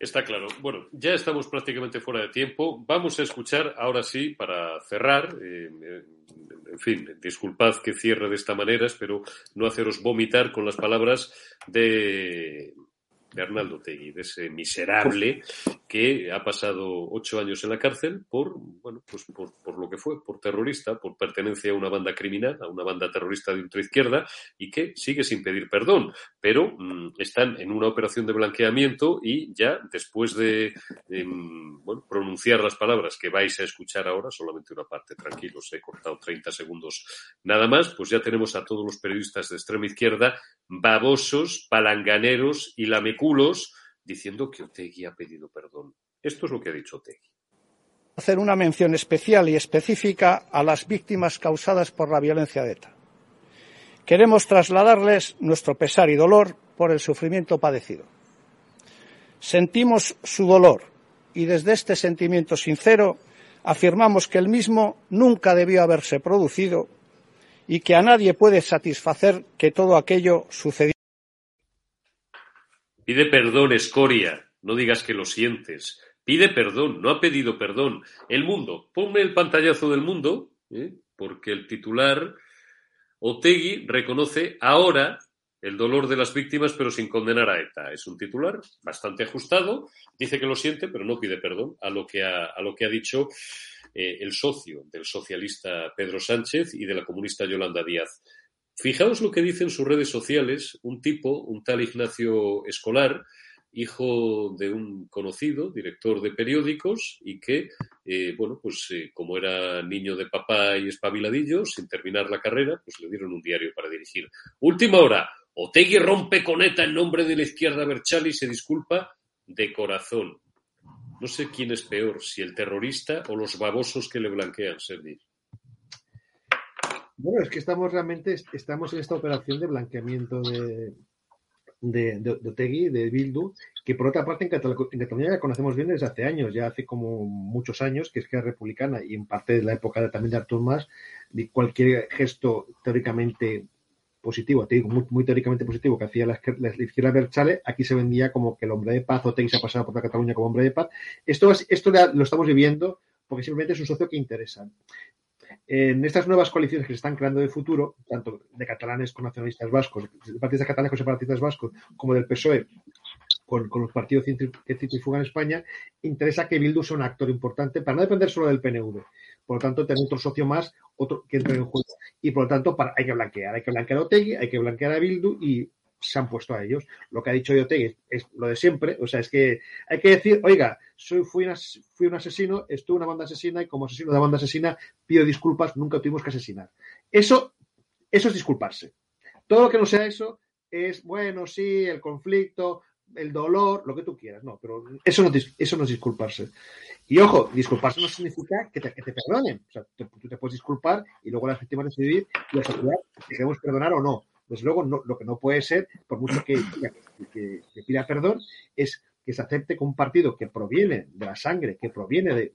Está claro. Bueno, ya estamos prácticamente fuera de tiempo. Vamos a escuchar ahora sí, para cerrar, eh, en fin, disculpad que cierre de esta manera, espero no haceros vomitar con las palabras de de Arnaldo Tegui, de ese miserable que ha pasado ocho años en la cárcel por, bueno, pues por, por, lo que fue, por terrorista, por pertenencia a una banda criminal, a una banda terrorista de ultraizquierda y que sigue sin pedir perdón, pero mm, están en una operación de blanqueamiento y ya después de, mm, bueno, pronunciar las palabras que vais a escuchar ahora, solamente una parte, tranquilos, he cortado 30 segundos nada más, pues ya tenemos a todos los periodistas de extrema izquierda babosos, palanganeros y lameculos culos diciendo que Otegui ha pedido perdón. Esto es lo que ha dicho. Hacer una mención especial y específica a las víctimas causadas por la violencia de ETA. Queremos trasladarles nuestro pesar y dolor por el sufrimiento padecido. Sentimos su dolor y desde este sentimiento sincero afirmamos que el mismo nunca debió haberse producido y que a nadie puede satisfacer que todo aquello sucedió. Pide perdón, escoria. No digas que lo sientes. Pide perdón. No ha pedido perdón. El mundo. Ponme el pantallazo del mundo, ¿eh? porque el titular Otegui reconoce ahora el dolor de las víctimas, pero sin condenar a ETA. Es un titular bastante ajustado. Dice que lo siente, pero no pide perdón a lo que ha, dicho eh, el socio del socialista Pedro Sánchez y de la comunista Yolanda Díaz. Fijaos lo que dice en sus redes sociales un tipo, un tal Ignacio Escolar, hijo de un conocido, director de periódicos, y que, eh, bueno, pues eh, como era niño de papá y espabiladillo, sin terminar la carrera, pues le dieron un diario para dirigir. Última hora, Otegui rompe coneta en nombre de la izquierda Berchali y se disculpa de corazón. No sé quién es peor, si el terrorista o los babosos que le blanquean, Sergi. Bueno, es que estamos realmente estamos en esta operación de blanqueamiento de, de, de, de Otegui, de Bildu, que por otra parte en, Cataluña ya conocemos bien desde hace años, ya hace como muchos años, que es que es republicana y en parte de la época también de Artur Mas, de cualquier gesto teóricamente positivo, te digo, muy, teóricamente positivo que hacía la, la, izquierda Berchale, aquí se vendía como que el hombre de paz, Otegui se ha pasado por la Cataluña como hombre de paz. Esto, esto lo estamos viviendo porque simplemente es un socio que interesa en estas nuevas coaliciones que se están creando de futuro, tanto de catalanes con nacionalistas vascos, de partidos catalanes con separatistas vascos, como del PSOE con, los partidos que centrifugan en España, interesa que Bildu sea un actor importante para no depender solo del PNV. Por lo tanto, tener otro socio más, otro que entre en juego. Y por lo tanto, hay que blanquear. Hay que blanquear a Otegui, hay que blanquear a Bildu y se han puesto a ellos. Lo que ha dicho Otegui es lo de siempre. O sea, es que hay que decir, oiga, soy, fui, fui un asesino, estuve en una banda asesina y como asesino de la banda asesina pido disculpas, nunca tuvimos que asesinar. Eso, eso es disculparse. Todo lo que no sea eso es, bueno, sí, el conflicto, el dolor, lo que tú quieras, no, pero eso no, eso no es disculparse. Y ojo, disculparse no significa que te, te perdonen. O sea, tú te puedes disculpar y luego las víctimas decidir y la sociedad si queremos perdonar o no Desde luego, lo que no puede ser, por mucho que, pida perdón, es que se acepte que un partido que proviene de la sangre, que proviene de,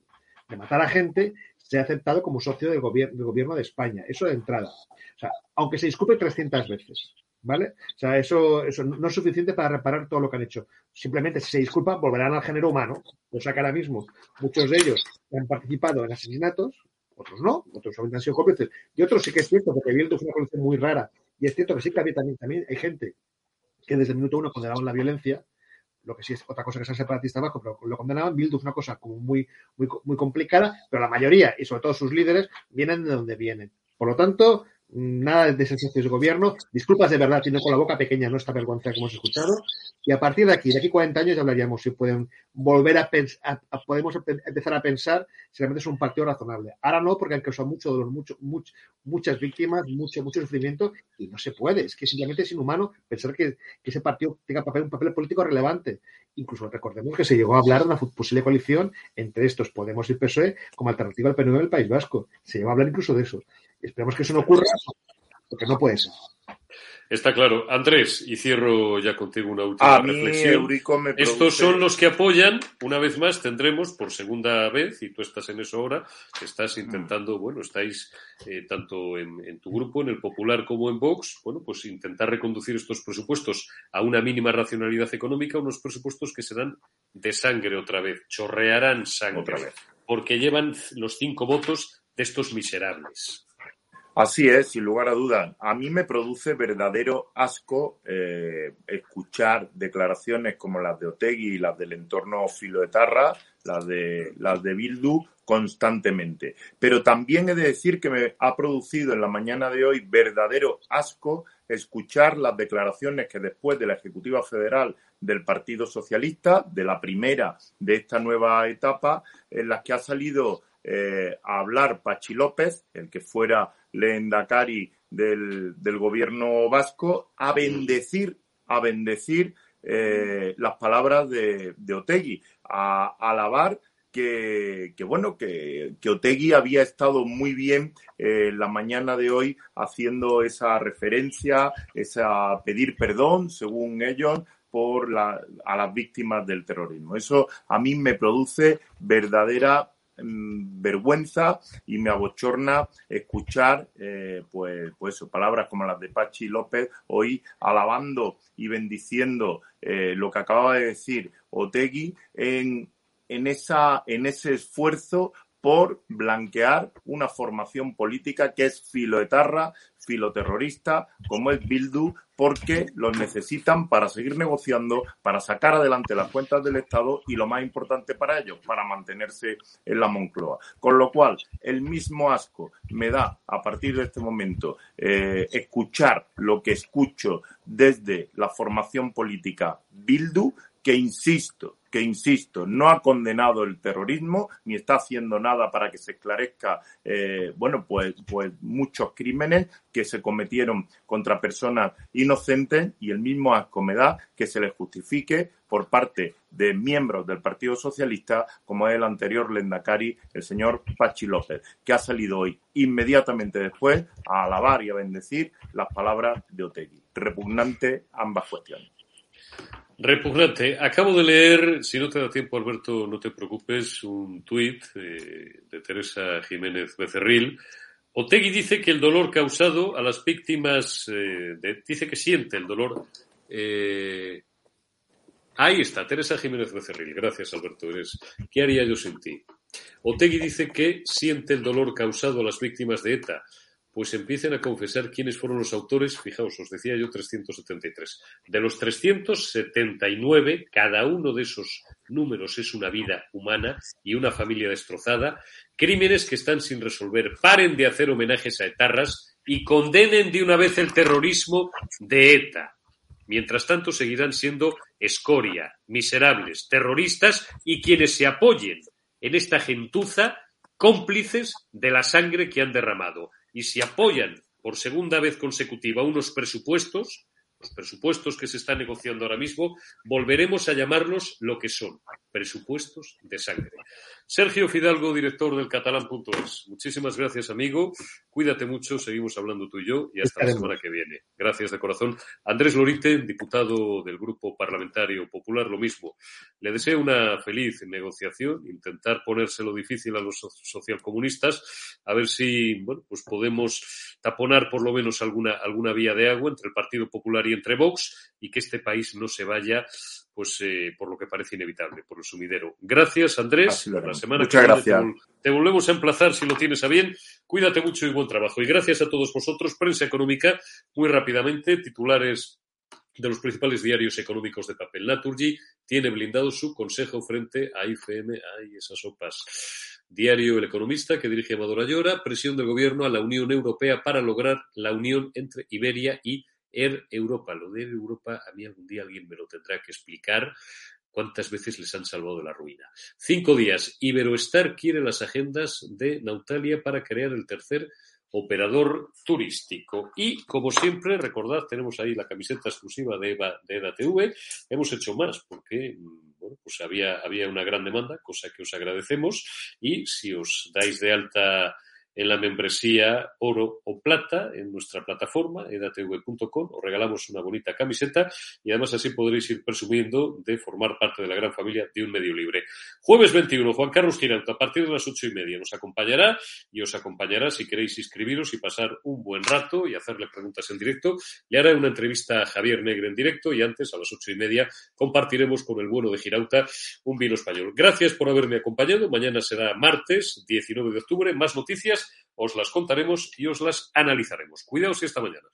matar a gente, sea aceptado como socio del, gobierno de España. Eso de entrada. O sea, aunque se disculpe 300 veces. ¿Vale? O sea, eso, no es suficiente para reparar todo lo que han hecho. Simplemente, si se disculpan, volverán al género humano. O sea que ahora mismo muchos de ellos han participado en asesinatos, otros no, otros han sido cómplices. Y otros sí que es cierto, porque Bildu es una colección muy rara. Y es cierto que sí que había también, también hay gente que desde el minuto uno condenaban la violencia, lo que sí es otra cosa que sean separatistas bajo, pero lo condenaban. Bildu es una cosa como muy, muy, muy complicada, pero la mayoría, y sobre todo sus líderes, vienen de donde vienen. Por lo tanto, nada de sensaciones de gobierno, disculpas de verdad, tiene con la boca pequeña, no esta vergüenza que hemos escuchado, y a partir de aquí, de aquí 40 años ya hablaríamos si pueden volver a pensar, podemos empezar a pensar si realmente es un partido razonable. Ahora no, porque han causado mucho dolor, mucho, muchas víctimas, mucho, mucho sufrimiento, y no se puede, es que simplemente es inhumano pensar que, ese partido tenga papel, un papel político relevante. Incluso recordemos que se llegó a hablar de una posible coalición entre estos Podemos y PSOE como alternativa al PNV del País Vasco. Se llegó a hablar incluso de eso. Esperemos que eso no ocurra, porque no puede ser. Está claro. Andrés, y cierro ya contigo una última reflexión. Estos son los que apoyan, una vez más tendremos por segunda vez, y tú estás en eso ahora, estás intentando, bueno, estáis eh, tanto en, tu grupo, en el Popular como en Vox, bueno, pues intentar reconducir estos presupuestos a una mínima racionalidad económica, unos presupuestos que serán de sangre otra vez, chorrearán sangre, otra vez. porque llevan los cinco votos de estos miserables. Así es, sin lugar a dudas. A mí me produce verdadero asco eh, escuchar declaraciones como las de Otegui y las del entorno filoetarra, las de, las de Bildu, constantemente. Pero también he de decir que me ha producido en la mañana de hoy verdadero asco escuchar las declaraciones que después de la Ejecutiva Federal del Partido Socialista, de la primera de esta nueva etapa, en las que ha salido eh, a hablar Pachi López, el que fuera Leendakari del, del gobierno vasco, a bendecir, a bendecir eh, las palabras de, de Otegui, a, alabar que, que, bueno, que, que, Otegui había estado muy bien eh, la mañana de hoy haciendo esa referencia, esa pedir perdón, según ellos, por la, a las víctimas del terrorismo. Eso a mí me produce verdadera vergüenza y me abochorna escuchar eh, pues, pues palabras como las de Pachi López hoy alabando y bendiciendo eh, lo que acababa de decir Otegui en, en, esa, en ese esfuerzo por blanquear una formación política que es filoetarra, filoterrorista, como es Bildu, porque los necesitan para seguir negociando, para sacar adelante las cuentas del Estado y lo más importante para ellos, para mantenerse en la Moncloa. Con lo cual, el mismo asco me da a partir de este momento eh, escuchar lo que escucho desde la formación política Bildu, que insisto, que insisto, no ha condenado el terrorismo ni está haciendo nada para que se esclarezca, eh, bueno, pues, pues muchos crímenes que se cometieron contra personas inocentes y el mismo asco me da que se les justifique por parte de miembros del Partido Socialista, como es el anterior Lendakari, el señor Pachi López, que ha salido hoy inmediatamente después a alabar y a bendecir las palabras de Otegui. Repugnante ambas cuestiones. Repugnante. Acabo de leer, si no te da tiempo, Alberto, no te preocupes, un tuit eh, de Teresa Jiménez Becerril. Otegui dice que el dolor causado a las víctimas, eh, dice que siente el dolor. Eh, ahí está, Teresa Jiménez Becerril. Gracias, Alberto. Eres, ¿Qué haría yo sin ti? Otegui dice que siente el dolor causado a las víctimas de ETA pues empiecen a confesar quiénes fueron los autores, fijaos, os decía yo 373. De los 379, cada uno de esos números es una vida humana y una familia destrozada, crímenes que están sin resolver. Paren de hacer homenajes a etarras y condenen de una vez el terrorismo de ETA. Mientras tanto, seguirán siendo escoria, miserables, terroristas y quienes se apoyen en esta gentuza cómplices de la sangre que han derramado y si apoyan por segunda vez consecutiva unos presupuestos, los presupuestos que se están negociando ahora mismo, volveremos a llamarlos lo que son, presupuestos de sangre. Sergio Fidalgo, director del catalán.es. Muchísimas gracias, amigo. Cuídate mucho, seguimos hablando tú y yo y hasta la semana que viene. Gracias de corazón. Andrés Lorite, diputado del Grupo Parlamentario Popular, lo mismo. Le deseo una feliz negociación, intentar ponérselo difícil a los socialcomunistas, a ver si bueno, pues podemos taponar por lo menos alguna, alguna vía de agua entre el Partido Popular y entre Vox y que este país no se vaya pues eh, por lo que parece inevitable, por el Gracias, Andrés. La semana Muchas que gracias. viene te, volvemos a emplazar si lo tienes a bien. Cuídate mucho y buen trabajo. Y gracias a todos vosotros. Prensa económica, muy rápidamente, titulares de los principales diarios económicos de papel. Naturgy tiene blindado su consejo frente a IFM. Ay, esas sopas. Diario El Economista, que dirige Amador Ayora, presión del gobierno a la Unión Europea para lograr la unión entre Iberia y Air Europa. Lo de Air Europa, a mí algún día alguien me lo tendrá que explicar cuántas veces les han salvado de la ruina. Cinco días. Iberoestar quiere las agendas de Nautalia para crear el tercer operador turístico. Y, como siempre, recordad, tenemos ahí la camiseta exclusiva de EVA, de EDATV. Hemos hecho más porque bueno, pues había, había una gran demanda, cosa que os agradecemos. Y si os dais de alta en la membresía oro o plata en nuestra plataforma edatv.com. Os regalamos una bonita camiseta y además así podréis ir presumiendo de formar parte de la gran familia de un medio libre. Jueves 21, Juan Carlos Girauta, a partir de las ocho y media nos acompañará y os acompañará si queréis inscribiros y pasar un buen rato y hacerle preguntas en directo. Le hará una entrevista a Javier Negre en directo y antes, a las ocho y media, compartiremos con el bueno de Girauta un vino español. Gracias por haberme acompañado. Mañana será martes 19 de octubre. Más noticias os las contaremos y os las analizaremos. Cuidaos y hasta mañana.